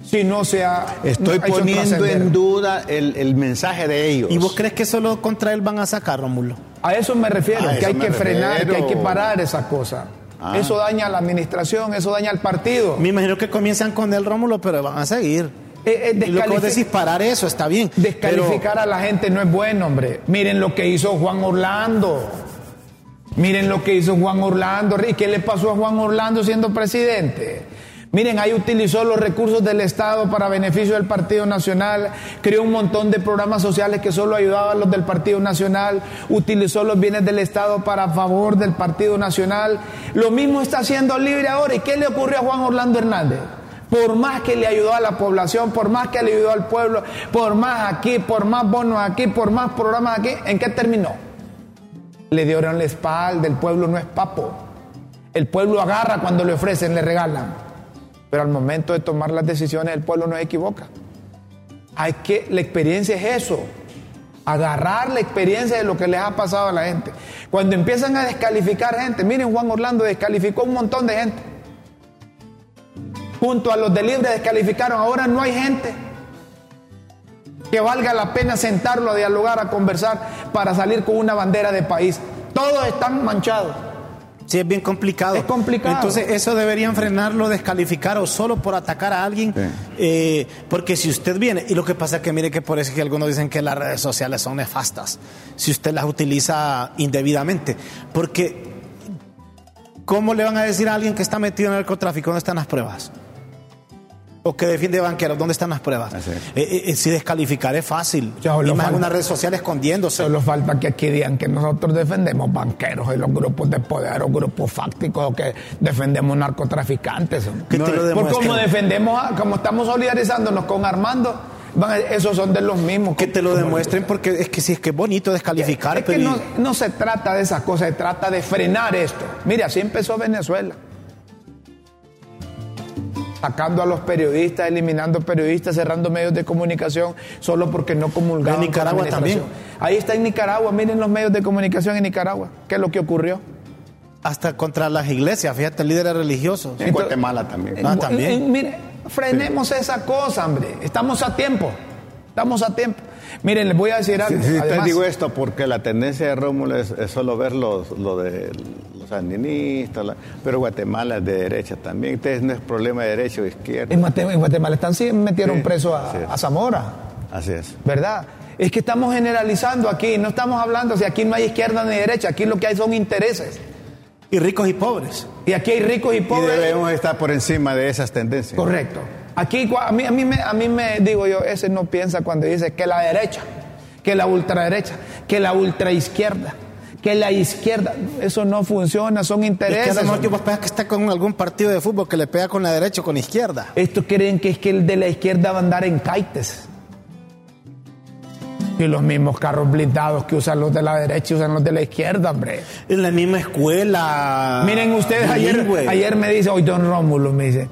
si no sea. Estoy poniendo en duda el, mensaje de ellos. ¿Y vos crees que solo contra él van a sacar, Rómulo? A eso me refiero, que hay que frenar, que hay que parar esa cosa. Ah. Eso daña a la administración, eso daña al partido. Me imagino que comienzan con el Rómulo, pero van a seguir. Eh, eh, y lo que decís, parar eso está bien. Descalificar a la gente no es bueno, hombre. Miren lo que hizo Juan Orlando. Miren lo que hizo Juan Orlando. ¿Y qué le pasó a Juan Orlando siendo presidente? Miren, ahí utilizó los recursos del Estado para beneficio del Partido Nacional, creó un montón de programas sociales que solo ayudaban a los del Partido Nacional, utilizó los bienes del Estado para favor del Partido Nacional. Lo mismo está haciendo Libre ahora. ¿Y qué le ocurrió a Juan Orlando Hernández? Por más que le ayudó a la población, por más que le ayudó al pueblo, por más aquí, por más bonos aquí, por más programas aquí, ¿en qué terminó? Le dieron la espalda, el pueblo no es papo. El pueblo agarra cuando le ofrecen, le regalan. Pero al momento de tomar las decisiones, el pueblo no se equivoca. Hay que, la experiencia es eso. Agarrar la experiencia de lo que les ha pasado a la gente. Cuando empiezan a descalificar gente, miren, Juan Orlando descalificó un montón de gente junto a los de libre descalificaron. Ahora no hay gente que valga la pena sentarlo a dialogar, a conversar para salir con una bandera de país. Todos están manchados. Sí, es bien complicado. Es complicado. Entonces, eso deberían frenarlo, descalificar o solo por atacar a alguien. Sí. Eh, porque si usted viene, y lo que pasa es que mire que por eso es que algunos dicen que las redes sociales son nefastas, si usted las utiliza indebidamente. Porque, ¿cómo le van a decir a alguien que está metido en el narcotráfico dónde están las pruebas? O que defiende banqueros, ¿dónde están las pruebas? Es. Eh, eh, si descalificar es fácil. Ya, y más en una red social escondiéndose. Solo falta que aquí digan que nosotros defendemos banqueros y los grupos de poder o grupos fácticos o que defendemos narcotraficantes. Que te lo Por demuestren. como defendemos, a- como estamos solidarizándonos con Armando, van esos son de los mismos. Que te lo demuestren porque es que sí es que es bonito descalificar, Es que pero no, no se trata de esas cosas, se trata de frenar esto. Mire, así empezó Venezuela. Sacando a los periodistas, eliminando periodistas, cerrando medios de comunicación solo porque no comulgaban. En Nicaragua con la administración. Ahí está en Nicaragua, miren los medios de comunicación en Nicaragua. ¿Qué es lo que ocurrió? hasta contra las iglesias, fíjate, líderes religiosos. En Guatemala también. Ah, también. en- mire, frenemos esa cosa, hombre. Estamos a tiempo. Estamos a tiempo. Miren, les voy a decir algo. Sí, sí, te Además- digo esto porque la tendencia de Rómulo es, es solo ver los, lo de los sandinistas, la- pero Guatemala es de derecha también. Entonces no es problema de derecha o izquierda. en Guatemala, en Guatemala están, sí, metieron Sí, preso a, a Zamora. Así es. ¿verdad? Es que estamos generalizando aquí, no estamos hablando, si aquí no hay izquierda ni derecha, aquí lo que hay son intereses. Y ricos y pobres. Y aquí hay ricos y Y pobres. debemos estar por encima de esas tendencias. Correcto. Aquí a mí, a, mí me, a mí me digo yo, ese no piensa cuando dice que la derecha, que la ultraderecha, que la ultraizquierda, que la izquierda. Eso no funciona, son Es intereses. mejor que que está con algún partido de fútbol que le pega con la derecha o con la izquierda. Estos creen que es que el de la izquierda va a andar en kaites. Y los mismos carros blindados que usan los de la derecha usan los de la izquierda, hombre. En la misma escuela. Miren ustedes, ayer, ayer me dice, hoy don Rómulo me dice,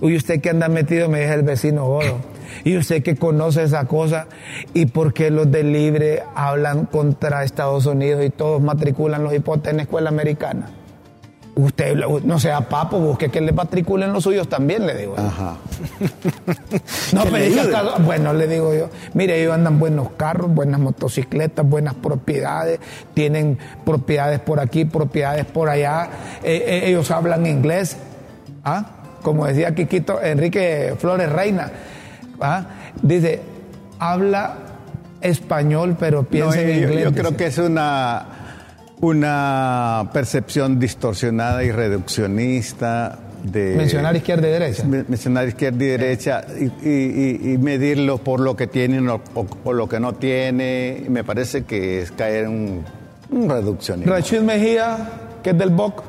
uy, usted que anda metido, me dice el vecino Godo, y usted que conoce esa cosa, y por qué los de Libre hablan contra Estados Unidos y todos matriculan los hipotes en la escuela americana. Usted, no sea papo, busque que le matriculen los suyos también, le digo. yo. Ajá. [laughs] No, pero le acá- bueno, le digo yo, mire, ellos andan buenos carros, buenas motocicletas, buenas propiedades, tienen propiedades por aquí, propiedades por allá, eh, eh, ellos hablan inglés, ¿ah? Como decía Quiquito, Enrique Flores Reina, ¿ah? dice, habla español, pero No, piensa en yo, inglés. yo creo dice. que es una, una percepción distorsionada y reduccionista de Mencionar izquierda y derecha. men- mencionar izquierda y derecha y, y- y- y medirlo por lo que tiene o, o- o lo que no tiene. Me parece que es caer en un, un reduccionismo. Rachid Mejía, que es del BOC.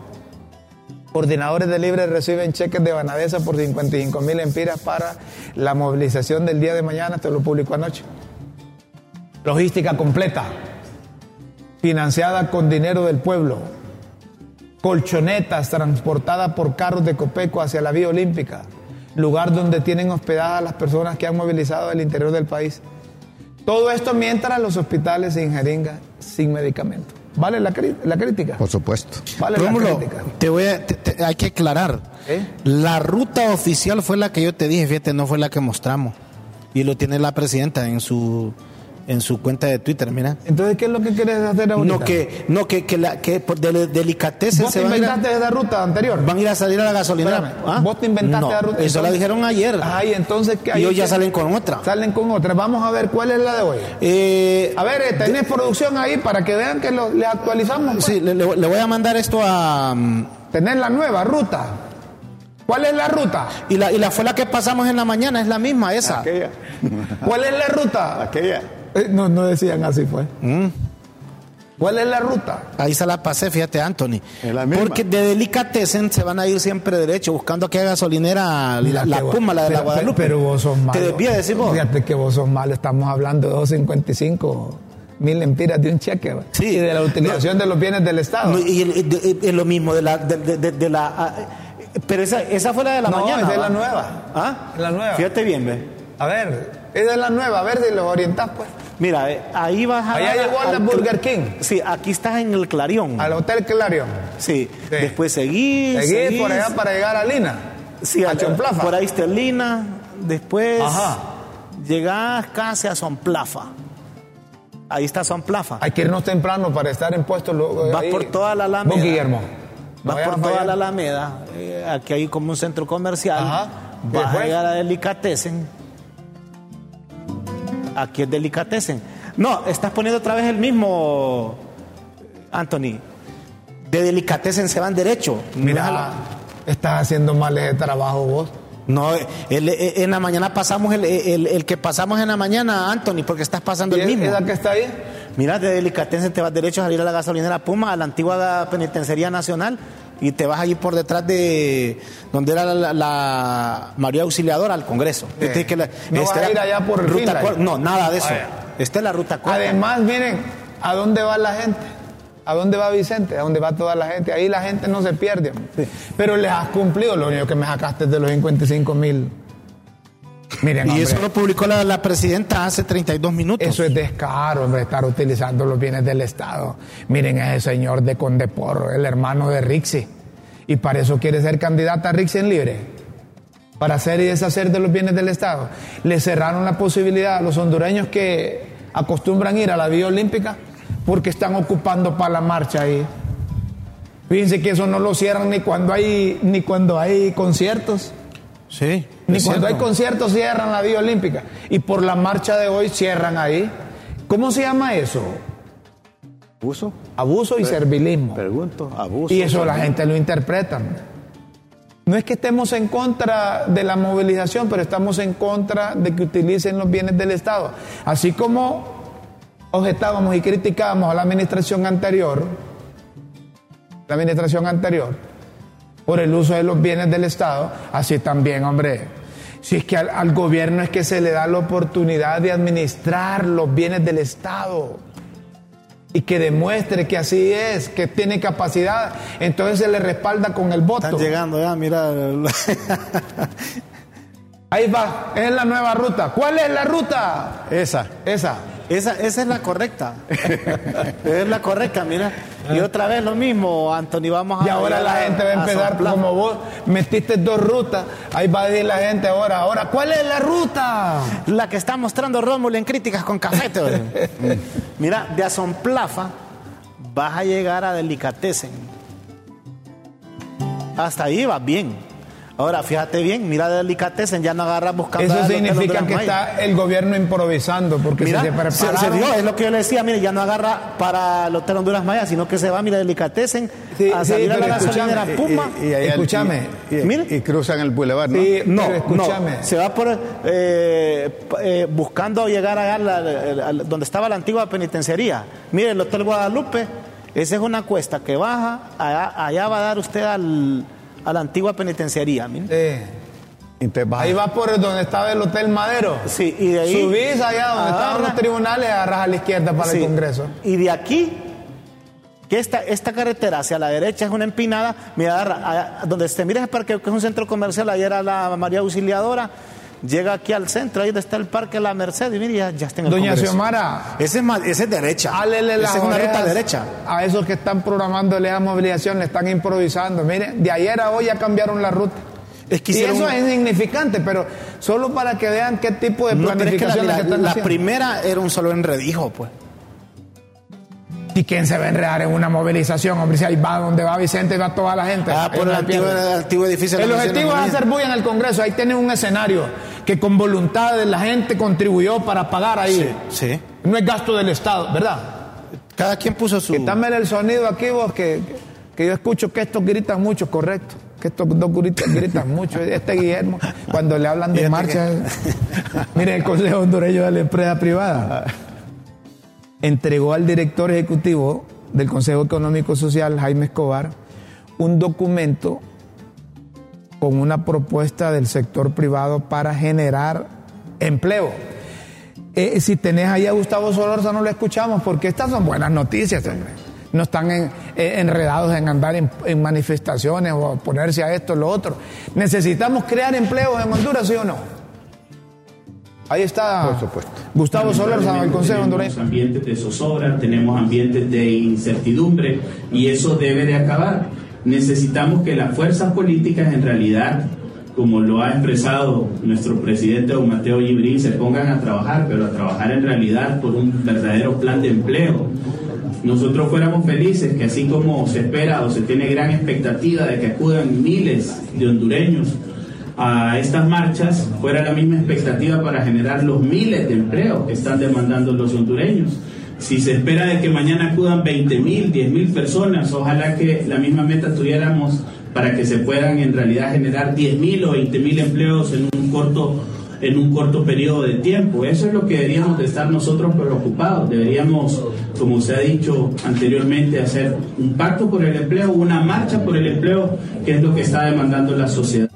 Coordinadores de Libre reciben cheques de Banadesa por 55 mil empiras para la movilización del día de mañana. Esto lo publicó anoche. Logística completa. Financiada con dinero del pueblo. Colchonetas transportadas por carros de Copeco hacia la Vía Olímpica. Lugar donde tienen hospedadas las personas que han movilizado del interior del país. Todo esto mientras los hospitales sin jeringa, sin medicamento. ¿Vale la, la crítica? Por supuesto. Vale Rómulo, la crítica. te voy a, te- te- hay que aclarar. ¿Eh? La ruta oficial fue la que yo te dije, fíjate, no fue la que mostramos. Y lo tiene la presidenta en su en su cuenta de Twitter, mira. Entonces, ¿qué es lo que quieres hacer ahorita? No que no que que, la, que por de, delicatessen ¿Vos se te van a, ir a, inventaste esa ruta anterior? van a ir a salir a la gasolinera. ¿Ah? Vos te inventaste No, la ruta. Eso la dijeron ayer. Ay, entonces ¿qué y hoy ya salen con otra. Salen con otra. Vamos a ver cuál es la de hoy. Eh, A ver, eh, tenés producción ahí para que vean que lo, le actualizamos. pues. sí, le, le- le voy a mandar esto a mm, Tenés la nueva ruta. ¿Cuál es la ruta? y la y la fue la que pasamos en la mañana, es la misma esa. Aquella. ¿Cuál es la ruta? Aquella. Eh, No, no decían así, fue. Mm. ¿Cuál es la ruta? Ahí se la pasé, fíjate, Anthony. Es la misma. Porque de Delicatessen se van a ir siempre derecho, buscando aquella gasolinera, la, la que vos- Puma, la de la pero- Guadalupe. Pero vos sos malo. Te desvías, decís vos. Fíjate que vos sos malo. Estamos hablando de 255 mil empiras de un cheque. ¿va? Sí. Y de la utilización de los bienes del Estado. No, y es lo mismo de la. De, de- de- de la ah, pero esa, esa fue la de la No, mañana. es de la nueva. ¿Ah? Es la nueva. Fíjate bien, ve. A ver, esa es la nueva. A ver si los orientás, pues. Mira, eh, ahí vas a. Allá llegó al Burger King. Sí, aquí estás en el Clarion. Al Hotel Clarion. Sí. Sí. Después seguís. Seguí seguís. por allá para llegar a Lina. Sí, a Chonplafa. Por ahí está Lina. Después. Ajá. Llegás casi a Sonplafa. Ahí está Sonplafa. Hay que irnos temprano para estar en puestos. lo- Vas ahí. por toda la Alameda. Vos, Guillermo. Vas por toda la Alameda, eh, aquí hay como un centro comercial, Ajá. vas a llegar a Delicatessen. Aquí es Delicatessen. No, estás poniendo otra vez el mismo, Anthony. De Delicatessen se van derecho. Mira, estás haciendo mal ese trabajo vos. No, el- el- en la mañana pasamos el, el- el que pasamos en la mañana, Anthony, porque estás pasando ¿Y el mismo. que está ahí? Mira, de Delicatessen te vas derecho a salir a la gasolinera Puma, a la antigua penitenciaría nacional, y te vas allí por detrás de donde era la, la- la María Auxiliadora al Congreso. Eh, Este que la- no vas a era ir allá por ruta cor- No, nada de eso. Esta es la ruta corta. Además, miren, ¿a dónde va la gente? ¿A dónde va Vicente? ¿A dónde va toda la gente? Ahí la gente no se pierde. Pero les has cumplido lo único que me sacaste de los 55 mil. Miren, y hombre, eso lo publicó la, la presidenta hace 32 minutos. eso es descaro, hombre, estar utilizando los bienes del Estado. Miren a ese señor de Condeporro, el hermano de Rixi. Y para eso quiere ser candidata a Rixi en libre. Para hacer y deshacer de los bienes del Estado. Le cerraron la posibilidad a los hondureños que acostumbran ir a la Vía Olímpica porque están ocupando para la marcha ahí. Fíjense que eso no lo cierran ni cuando hay, ni cuando hay conciertos. Sí. Ni es cuando hay cierto. conciertos cierran la Vía Olímpica. Y por la marcha de hoy cierran ahí. ¿Cómo se llama eso? ¿Abuso? Abuso y servilismo. Pregunto, abuso. Y eso la gente lo interpreta. No es que estemos en contra de la movilización, pero estamos en contra de que utilicen los bienes del Estado. Así como objetábamos y criticábamos a la administración anterior, la administración anterior, por el uso de los bienes del Estado, así también, hombre, si es que al, al gobierno es que se le da la oportunidad de administrar los bienes del Estado y que demuestre que así es, que tiene capacidad, entonces se le respalda con el voto. Están llegando ya, mira. Ahí va, es la nueva ruta. ¿Cuál es la ruta? Esa. Esa. Esa, esa es la correcta. [laughs] es la correcta, mira. Y otra vez lo mismo, Anthony, vamos a... Y ahora la gente va a empezar como vos metiste dos rutas. Ahí va a decir la gente ahora, ahora, ¿cuál es la ruta? La que está mostrando Rómulo en críticas con café. te oye. [laughs] Mira, de Asomplafa vas a llegar a Delicatessen. Hasta ahí vas bien. Ahora, fíjate bien, mira Delicatessen, ya no agarras buscando... Eso significa que está el gobierno improvisando, porque Mira, si se se, prepararon... se vio, es lo que yo le decía, mire, ya no agarra para el Hotel Honduras Maya, sino que se va, mira, Delicatessen, Sí, a sí, salir a la gasolinera Puma. Y, y Escúchame. Y, y- Mire. y cruzan el bulevar, ¿no? Sí, No, pero escúchame. no, se va por eh, eh, buscando llegar allá la- la- donde estaba la antigua penitenciaría. Mire, el Hotel Guadalupe, esa es una cuesta que baja, allá, allá va a dar usted al, a la antigua penitenciaría. mire. Sí. Entonces vas- Ahí va por donde estaba el Hotel Madero. Sí, y de ahí Subís allá donde estaban agarra- los tribunales, agarras a la izquierda para Sí. el Congreso. Y de aquí, que esta, esta carretera hacia la derecha es una empinada, mira, agarra, allá, donde se mira ese parque, que es un centro comercial, ahí era la María Auxiliadora, llega aquí al centro, ahí donde está el parque La Merced, y mira, ya, ya está en el Doña Congreso. Xiomara, Ese es, más, ese es derecha. Álele las Esa es una ruta derecha. A esos que están programando la movilización, le están improvisando. Miren, de ayer a hoy ya cambiaron la ruta. Es que y eso es insignificante, pero solo para que vean qué tipo de No, pero es que la, planificación la- que están la primera era un solo enredijo, pues. ¿Y quién se va a enredar en una movilización? Hombre, si ahí va donde va Vicente, va toda la gente. Ah, por el antiguo, el antiguo edificio. El objetivo es hacer bulla en el Congreso. Ahí tienen un escenario que con voluntad de la gente contribuyó para pagar ahí. Sí, sí. No es gasto del Estado, ¿verdad? Cada quien puso su. Quítame el sonido aquí vos, que, que yo escucho que estos gritan mucho, correcto. Que estos dos gritan, gritan mucho. [laughs] Este Guillermo, cuando le hablan de marcha. [laughs] Mire, el Consejo Hondureño de la Empresa Privada entregó al director ejecutivo del Consejo Económico Social, Jaime Escobar, un documento con una propuesta del sector privado para generar empleo. Eh, si tenés ahí a Gustavo Solorza, no lo escuchamos porque estas son buenas noticias. No están eh, enredados en andar en, en manifestaciones o ponerse a esto o lo otro. Necesitamos crear empleos en Honduras, ¿sí o no? Ahí está Por supuesto. Gustavo Solorza del Consejo tenemos Hondureño. ambientes de zozobra, tenemos ambientes de incertidumbre y eso debe de acabar. Necesitamos que las fuerzas políticas en realidad, como lo ha expresado nuestro presidente don Mateo Gibrín, se pongan a trabajar, pero a trabajar en realidad por un verdadero plan de empleo. nosotros fuéramos felices que así como se espera o se tiene gran expectativa de que acudan miles de hondureños a estas marchas, fuera la misma expectativa para generar los miles de empleos que están demandando los hondureños. Si se espera de que mañana acudan 20 mil, 10 mil personas, ojalá que la misma meta tuviéramos para que se puedan en realidad generar 10 mil o 20 mil empleos en un corto en un corto periodo de tiempo. Eso es lo que deberíamos de estar nosotros preocupados. Deberíamos, como se ha dicho anteriormente, hacer un pacto por el empleo, una marcha por el empleo, que es lo que está demandando la sociedad.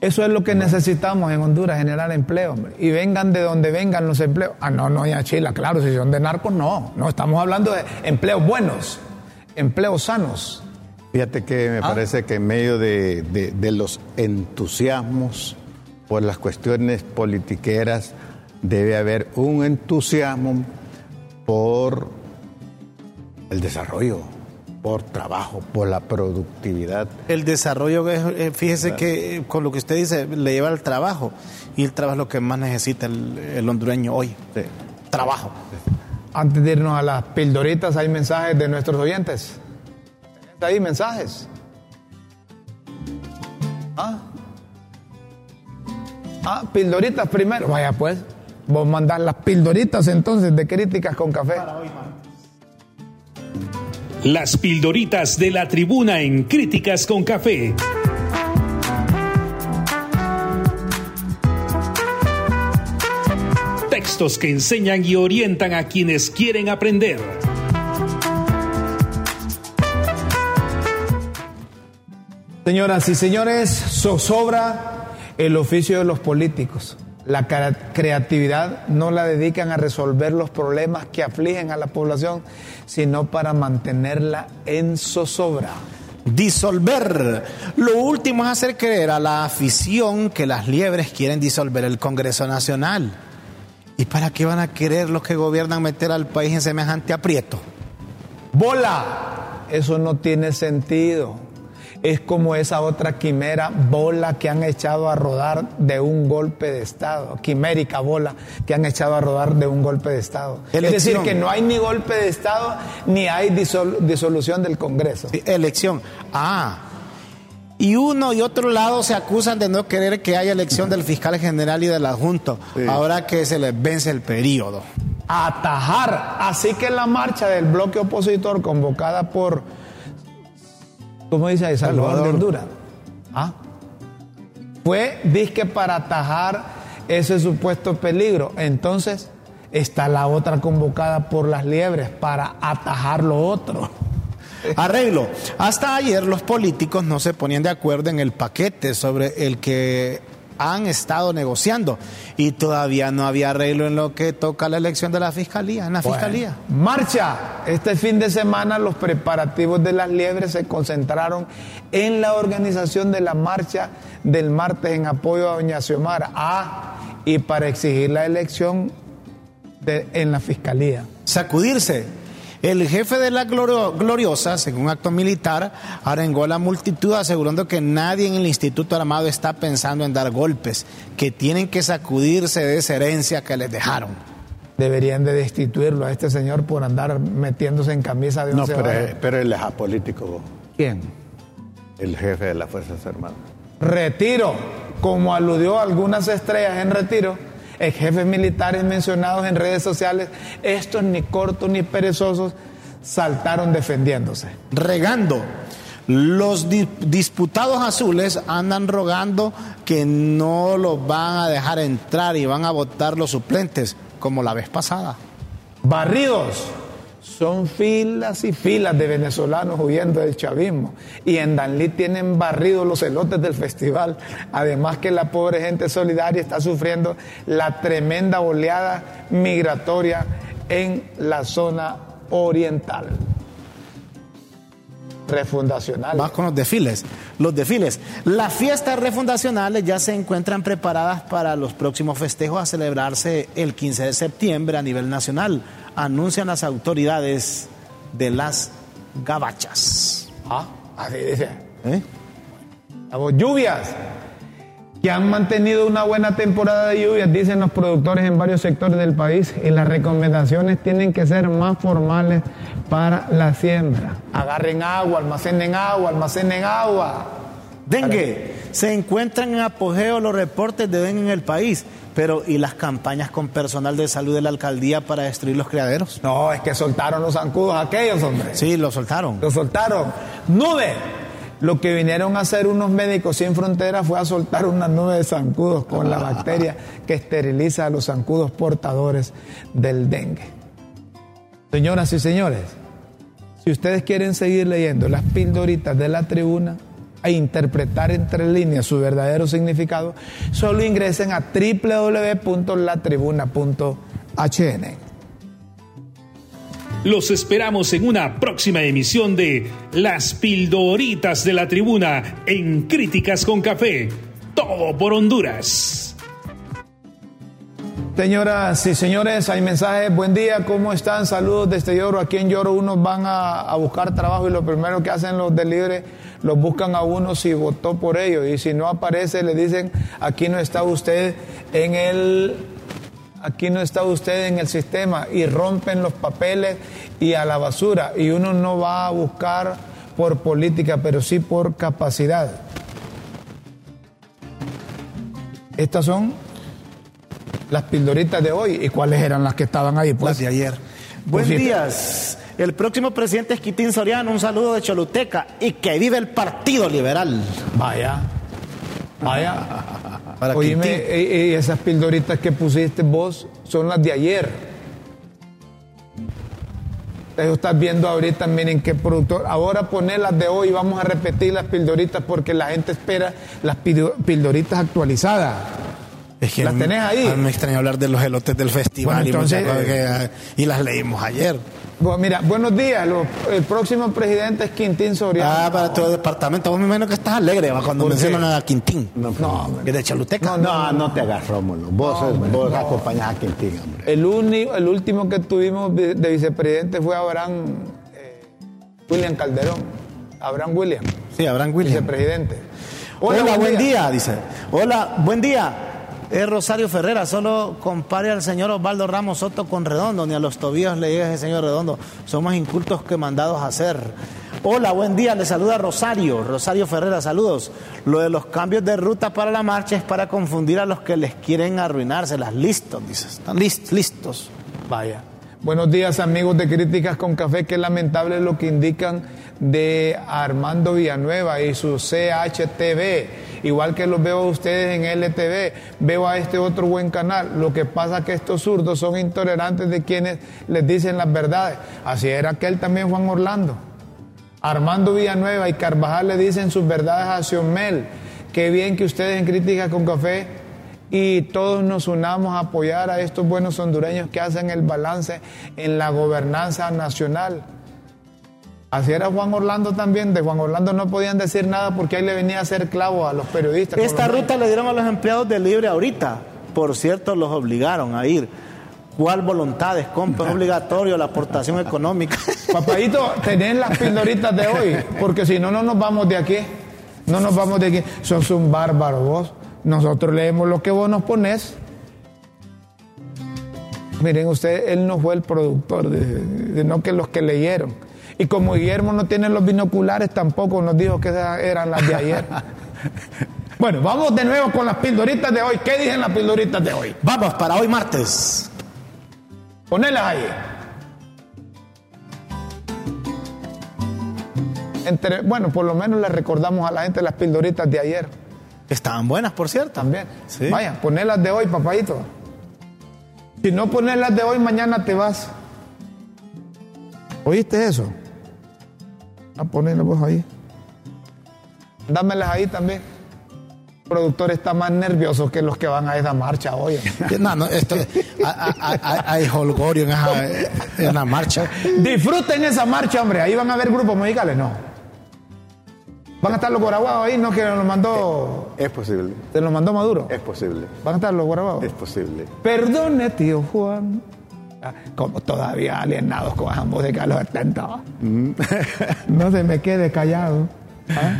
Eso es lo que necesitamos en Honduras, generar empleo. Y vengan de donde vengan los empleos. Ah, no, no, ya Chile, claro, si son de narcos, no. No, estamos hablando de empleos buenos, empleos sanos. Fíjate que me Ah. parece que en medio de, de- de los entusiasmos por las cuestiones politiqueras debe haber un entusiasmo por el desarrollo, por trabajo, por la productividad. El desarrollo, eh, fíjese que eh, con lo que usted dice, le lleva al trabajo. Y el trabajo es lo que más necesita el, el hondureño hoy. Sí. Trabajo. Antes de irnos a las pildoritas, hay mensajes de nuestros oyentes. ¿Hay mensajes? ¿Ah? Ah, pildoritas primero. Vaya pues, vos mandás las pildoritas entonces de críticas con café. Las pildoritas de la tribuna en Críticas con Café. Textos que enseñan y orientan a quienes quieren aprender. Señoras y señores, zozobra el oficio de los políticos. La creatividad no la dedican a resolver los problemas que afligen a la población, sino para mantenerla en zozobra. Disolver. Lo último es hacer creer a la afición que las liebres quieren disolver el Congreso Nacional. ¿Y para qué van a querer los que gobiernan meter al país en semejante aprieto? Bola, eso no tiene sentido. Es como esa otra quimera bola que han echado a rodar de un golpe de Estado, quimérica bola que han echado a rodar de un golpe de Estado. Es decir, que no hay ni golpe de Estado ni hay disol- disolución del Congreso. Elección. Ah. Y uno y otro lado se acusan de no querer que haya elección del fiscal general y del adjunto, ahora que se les vence el periodo. atajar. Así que la marcha del bloque opositor convocada por, ¿cómo dice ahí? Salvador, de Salvador. Honduras. ¿Ah? Fue, disque para atajar ese supuesto peligro. Entonces, está la otra convocada por las liebres para atajar lo otro. [laughs] Arreglo. Hasta ayer los políticos no se ponían de acuerdo en el paquete sobre el que han estado negociando y todavía no había arreglo en lo que toca la elección de la fiscalía, en la fiscalía. Marcha. Este fin de semana los preparativos de las liebres se concentraron en la organización de la marcha del martes en apoyo a Doña Xiomara. Ah, y para exigir la elección de- en la fiscalía. Sacudirse. El jefe de la Glorio- Gloriosa, según acto militar, arengó a la multitud asegurando que nadie en el Instituto Armado está pensando en dar golpes, que tienen que sacudirse de esa herencia que les dejaron. Deberían de destituirlo a este señor por andar metiéndose en camisa de No, once pero, pero él es apolítico, ¿Quién? el jefe de las Fuerzas Armadas. Retiro, como aludió a algunas estrellas en retiro, jefes militares mencionados en redes sociales, estos ni cortos ni perezosos saltaron defendiéndose. regando. Los di- disputados azules andan rogando que no los van a dejar entrar y van a votar los suplentes, como la vez pasada. Barridos, son filas y filas de venezolanos huyendo del chavismo. Y en Danlí tienen barridos los elotes del festival. Además que la pobre gente solidaria está sufriendo la tremenda oleada migratoria en la zona oriental. Refundacional. Más con los desfiles. Los desfiles. Las fiestas refundacionales ya se encuentran preparadas para los próximos festejos a celebrarse el 15 de septiembre a nivel nacional, anuncian las autoridades de las gabachas. Ah, así dice. ¿Eh? Lluvias. que han mantenido una buena temporada de lluvias, dicen los productores en varios sectores del país, y las recomendaciones tienen que ser más formales para la siembra. Agarren agua, almacenen agua, almacenen agua. Dengue. Se encuentran en apogeo los reportes de dengue en el país, pero ¿y las campañas con personal de salud de la alcaldía para destruir los criaderos? No, es que soltaron los zancudos aquellos, hombre. Sí, lo soltaron. Lo soltaron. Nube. Lo que vinieron a hacer unos médicos sin fronteras fue a soltar una nube de zancudos con la bacteria que esteriliza a los zancudos portadores del dengue. Señoras y señores, si ustedes quieren seguir leyendo las pildoritas de la tribuna e interpretar entre líneas su verdadero significado, solo ingresen a www.latribuna.hn. Los esperamos en una próxima emisión de Las Pildoritas de la Tribuna en Críticas con Café. Todo por Honduras. Señoras y señores, hay mensajes. Buen día, ¿cómo están? Saludos desde Lloro. Aquí en Lloro unos van a, a buscar trabajo y lo primero que hacen los del libre, los buscan a uno si votó por ellos. Y si no aparece, le dicen, aquí no está usted en el aquí no está usted en el sistema y rompen los papeles y a la basura. Y uno no va a buscar por política, pero sí por capacidad. Estas son las pildoritas de hoy. ¿Y cuáles eran las que estaban ahí? Pues, las de ayer. Buenos sí, días. El próximo presidente es Quitín Soriano. Un saludo de Choluteca. Y que vive el Partido Liberal. Vaya. Vaya. Para Oíme, y, y esas pildoritas que pusiste vos son las de ayer. Eso estás viendo ahorita, miren qué productor. Ahora poner las de hoy, vamos a repetir las pildoritas porque la gente espera las pildoritas actualizadas. Es que las tenés ahí. Me extraña hablar de los elotes del festival Bueno, entonces, y, que, y las leímos ayer. Bueno, mira, buenos días. Lo- el próximo presidente es Quintín Soriano. Ah, para tu departamento. Vos me imagino que estás alegre ¿va? cuando mencionan a Quintín. No, No, que de Choluteca. No, no te hagas, Rómulo. Vos, vos acompañás a Quintín, hombre. El, uni- el último que tuvimos de, de vicepresidente fue Abraham eh, William Calderón. Abraham William, Sí, Abraham William. vicepresidente. Hola, buen, día. dice. Hola, buen día. Es Rosario Ferrera, solo compare al señor Osvaldo Ramos Soto con Redondo, ni a los tobillos le llega ese señor Redondo. Son más incultos que mandados a hacer. Hola, buen día, le saluda Rosario, Rosario Ferrera, saludos. Lo de los cambios de ruta para la marcha es para confundir a los que les quieren arruinárselas. Listos, dices, están list- listos. Vaya. Buenos días amigos de Críticas con Café, qué lamentable lo que indican de Armando Villanueva y su CHTV. Igual que los veo a ustedes en LTV, veo a este otro buen canal. Lo que pasa es que estos zurdos son intolerantes de quienes les dicen las verdades. Así era aquel también Juan Orlando. Armando Villanueva y Carvajal le dicen sus verdades a Xiomel. Qué bien que ustedes en Críticas con Café y todos nos unamos a apoyar a estos buenos hondureños que hacen el balance en la gobernanza nacional. Así era Juan Orlando también. De Juan Orlando no podían decir nada porque ahí le venía a hacer clavo a los periodistas. Esta los- ruta le dieron a los empleados de Libre ahorita. Por cierto, los obligaron a ir. ¿Cuál voluntades? Compra es obligatorio la aportación [laughs] económica. Papadito, tenés las pildoritas de hoy, porque si no, no nos vamos de aquí. No nos vamos de aquí. Sos un bárbaro vos. Nosotros leemos lo que vos nos pones. Miren, usted, él no fue el productor, de, de- no que los que leyeron. Y como Guillermo no tiene los binoculares, tampoco nos dijo que esas eran las de ayer. [laughs] bueno, vamos de nuevo con las pildoritas de hoy. ¿Qué dicen las pildoritas de hoy? Vamos para hoy martes. Ponelas ahí. Entre, bueno, por lo menos le recordamos a la gente las pildoritas de ayer Estaban buenas, por cierto. también. Sí. Vaya, ponelas de hoy, papadito. Si no pones las de hoy, mañana te vas. ¿Oíste eso? A ponerlas vos ahí. Dámelas ahí también. El productor está más nervioso que los que van a esa marcha hoy. [laughs] No, no, esto, hay, holgorio en, esa, en la marcha. Disfruten esa marcha, hombre. Ahí van a haber grupos musicales, no. Van a estar los guaraguados ahí, no que nos mandó, Es posible. se los mandó Maduro. Es posible. Van a estar los guaraguados. Es posible. Perdone, tío Juan. Como todavía alienados con música de los 70. [laughs] No se me quede callado. ¿ah?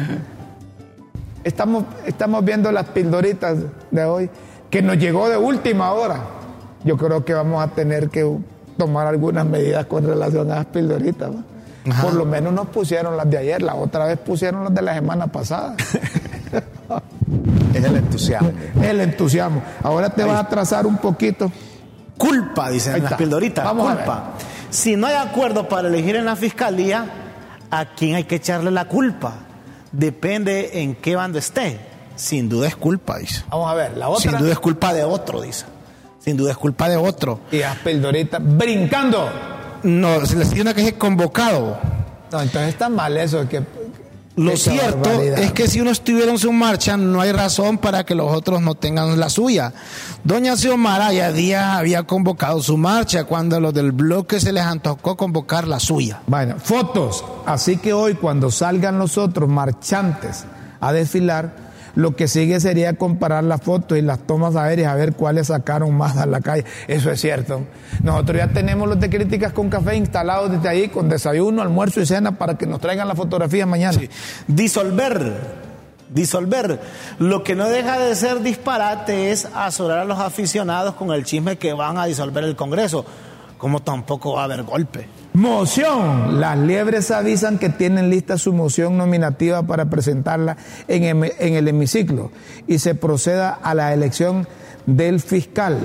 Estamos, estamos viendo las pildoritas de hoy, que nos llegó de última hora. Yo creo que vamos a tener que tomar algunas medidas con relación a las pildoritas. Por lo menos nos pusieron las de ayer, la otra vez pusieron las de la semana pasada. [laughs] es el entusiasmo. Es el entusiasmo. Ahora te vas a trazar un poquito. Culpa, dicen las pildoritas. Vamos culpa. Si no hay acuerdo para elegir en la fiscalía, ¿a quién hay que echarle la culpa? Depende en qué bando esté. Sin duda es culpa, dice. Vamos a ver, la otra. Sin duda es culpa de otro, dice. Sin duda es culpa de otro. Y las pildoritas brincando. No, se les tiene que es convocado. No, entonces está mal eso, que lo cierto es que si uno estuviera en su marcha, no hay razón para que los otros no tengan la suya. Doña Xiomara ya días había convocado su marcha cuando a los del bloque se les antojó convocar la suya. Bueno, fotos. Así que hoy cuando salgan los otros marchantes a desfilar, lo que sigue sería comparar las fotos y las tomas aéreas a ver cuáles sacaron más a la calle. Eso es cierto. Nosotros ya tenemos los de críticas con café instalados desde ahí, con desayuno, almuerzo y cena para que nos traigan las fotografías mañana. Disolver. Disolver. Lo que no deja de ser disparate es azorar a los aficionados con el chisme que van a disolver el Congreso. Como tampoco va a haber golpe. Moción. Las liebres avisan que tienen lista su moción nominativa para presentarla en, el hemiciclo y se proceda a la elección del fiscal.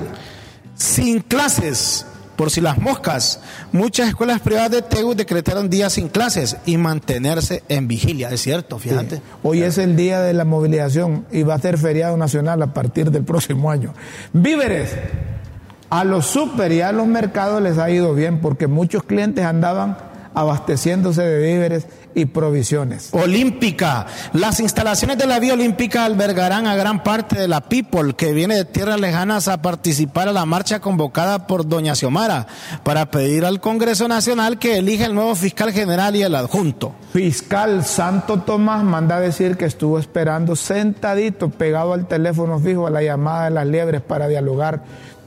Sin clases, por si las moscas, muchas escuelas privadas de TEU decretaron días sin clases y mantenerse en vigilia, es cierto, fíjate. Hoy es el día de la movilización y va a ser feriado nacional a partir del próximo año. Víveres. A los super y a los mercados les ha ido bien porque muchos clientes andaban abasteciéndose de víveres y provisiones. Olímpica. Las instalaciones de la Vía Olímpica albergarán a gran parte de la people que viene de tierras lejanas a participar a la marcha convocada por doña Xiomara para pedir al Congreso Nacional que elija el nuevo fiscal general y el adjunto. Fiscal Santo Tomás manda decir que estuvo esperando sentadito pegado al teléfono fijo a la llamada de las liebres para dialogar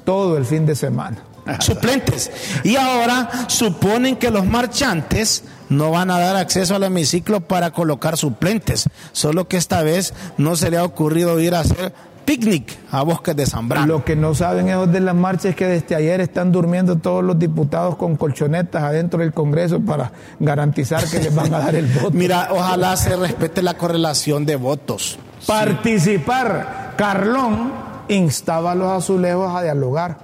todo el fin de semana. [laughs] Suplentes. Y ahora suponen que los marchantes no van a dar acceso al hemiciclo para colocar suplentes, solo que esta vez no se le ha ocurrido ir a hacer picnic a Bosques de Zambrano. Lo que no saben ellos de las marchas es que desde ayer están durmiendo todos los diputados con colchonetas adentro del Congreso para garantizar que les van a dar el [laughs] voto. Mira, ojalá se respete la correlación de votos. Participar. Carlón instaba a los azulejos a dialogar,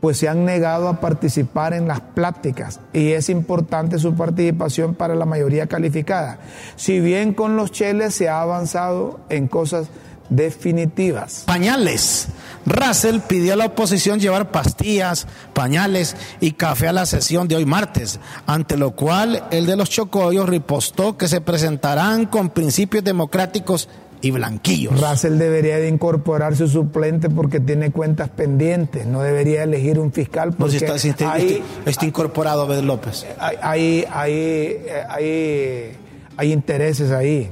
pues se han negado a participar en las pláticas y es importante su participación para la mayoría calificada. Si bien con los cheles se ha avanzado en cosas definitivas. Pañales. Russell pidió a la oposición llevar pastillas, pañales y café a la sesión de hoy martes, ante lo cual el de los chocollos ripostó que se presentarán con principios democráticos y blanquillos. Russell debería de incorporar su suplente porque tiene cuentas pendientes, no debería elegir un fiscal porque no, si está, está, incorporado Abel López. Hay, hay, hay, hay intereses ahí.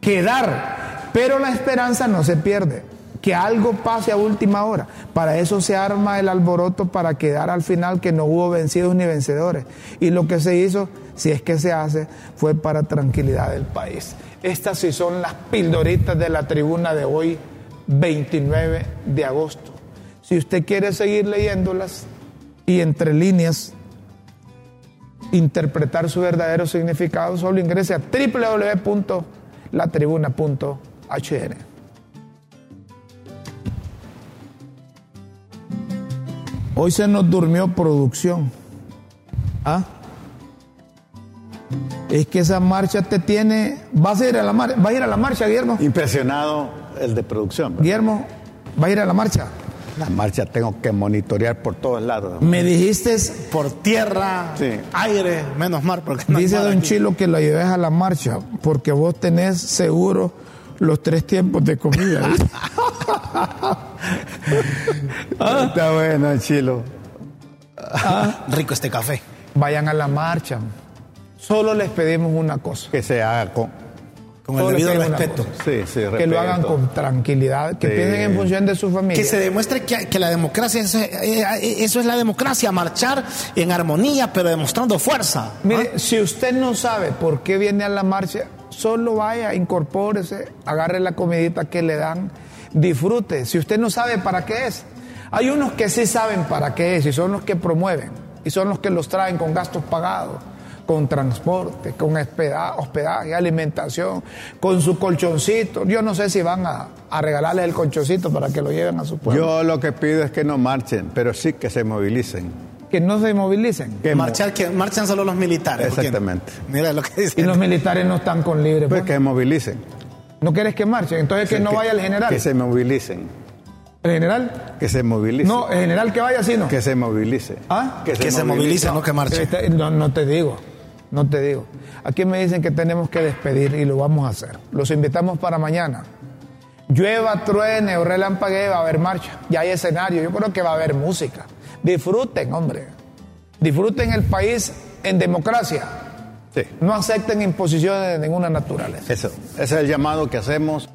Quedar, pero la esperanza no se pierde. Que algo pase a última hora. Para eso se arma el alboroto para quedar al final que no hubo vencidos ni vencedores. Y lo que se hizo, si es que se hace, fue para tranquilidad del país. Estas sí son las pildoritas de la tribuna de hoy, 29 de agosto. Si usted quiere seguir leyéndolas y entre líneas interpretar su verdadero significado, solo ingrese a www.latribuna.hn. Hoy se nos durmió producción. ¿Ah? Es que esa marcha te tiene. ¿Vas a ir a la, mar... a, ir a la marcha, Guillermo? Impresionado el de producción. Guillermo, ¿va a ir a la marcha? La marcha tengo que monitorear por todos lados. Me dijiste. Por tierra, aire, menos mar. Porque Dice Don Chilo que lo lleves a la marcha porque vos tenés seguro los tres tiempos de comida. [laughs] Está bueno, Chilo. Ah. Rico este café. Vayan a la marcha. Solo les pedimos una cosa. Que se haga con, con el debido respeto. Sí, sí, que lo hagan con tranquilidad, que piensen en función de su familia. Que se demuestre que, la democracia, eso, eh, eso, es la democracia, marchar en armonía, pero demostrando fuerza. Mire, si usted no sabe por qué viene a la marcha, solo vaya, incorpórese, agarre la comidita que le dan, disfrute. Si usted no sabe para qué es, hay unos que sí saben para qué es y son los que promueven y son los que los traen con gastos pagados con transporte, con hospedaje, alimentación, con su colchoncito. Yo no sé si van a, a regalarles el colchoncito para que lo lleven a su pueblo. Yo lo que pido es que no marchen, pero sí que se movilicen. Que no se movilicen. Que marchar, que marchan solo los militares. Exactamente. Mira lo que dicen. Y los militares no están con libre. Pues que se movilicen. ¿No quieres que marchen? Entonces que no vaya el general. Que se movilicen. ¿El general? Que se movilice. No, el general que vaya, sí, no. Que se movilice. ¿Ah? Que se, movilice, no que marche. Este, no, no te digo. No te digo. Aquí me dicen que tenemos que despedir y lo vamos a hacer. Los invitamos para mañana. Llueva, truene o relampaguee, va a haber marcha. Ya hay escenario. Yo creo que va a haber música. Disfruten, hombre. Disfruten el país en democracia. Sí. No acepten imposiciones de ninguna naturaleza. Eso. Ese es el llamado que hacemos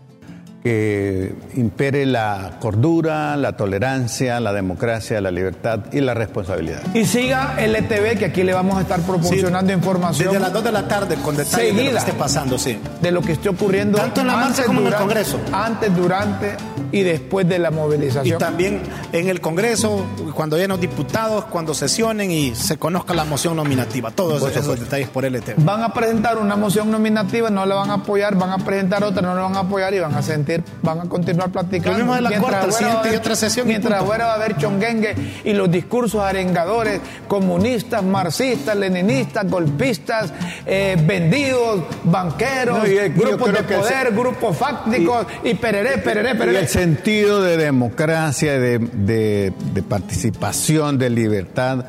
que impere la cordura, la tolerancia, la democracia, la libertad y la responsabilidad. Y siga LTV, que aquí le vamos a estar proporcionando información. Desde las 2 de la tarde, con detalles de lo que esté pasando, sí. De lo que esté ocurriendo. Tanto en la marcha como en el Congreso. Antes, durante y después de la movilización. Y también en el Congreso, cuando lleguen los diputados, cuando sesionen y se conozca la moción nominativa. Todos esos, detalles por LTV. Van a presentar una moción nominativa, no la van a apoyar, van a presentar otra, no la van a apoyar y van a sentir van a continuar platicando. Lo la cuarta, y otra sesión. Mientras afuera va a haber chonguengue y los discursos arengadores, comunistas, marxistas, leninistas, golpistas, eh, vendidos, banqueros, grupos de poder, grupos fácticos y, pereré, pereré, pereré. el sentido de democracia, de, de, de participación, de libertad,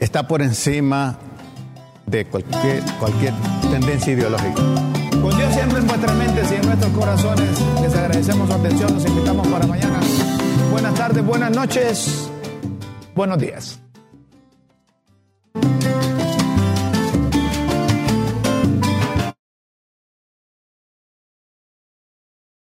está por encima de cualquier, cualquier tendencia ideológica. Con Dios siempre en vuestras mentes y en nuestros corazones. Les agradecemos su atención. Los invitamos para mañana. Buenas tardes, buenas noches, buenos días.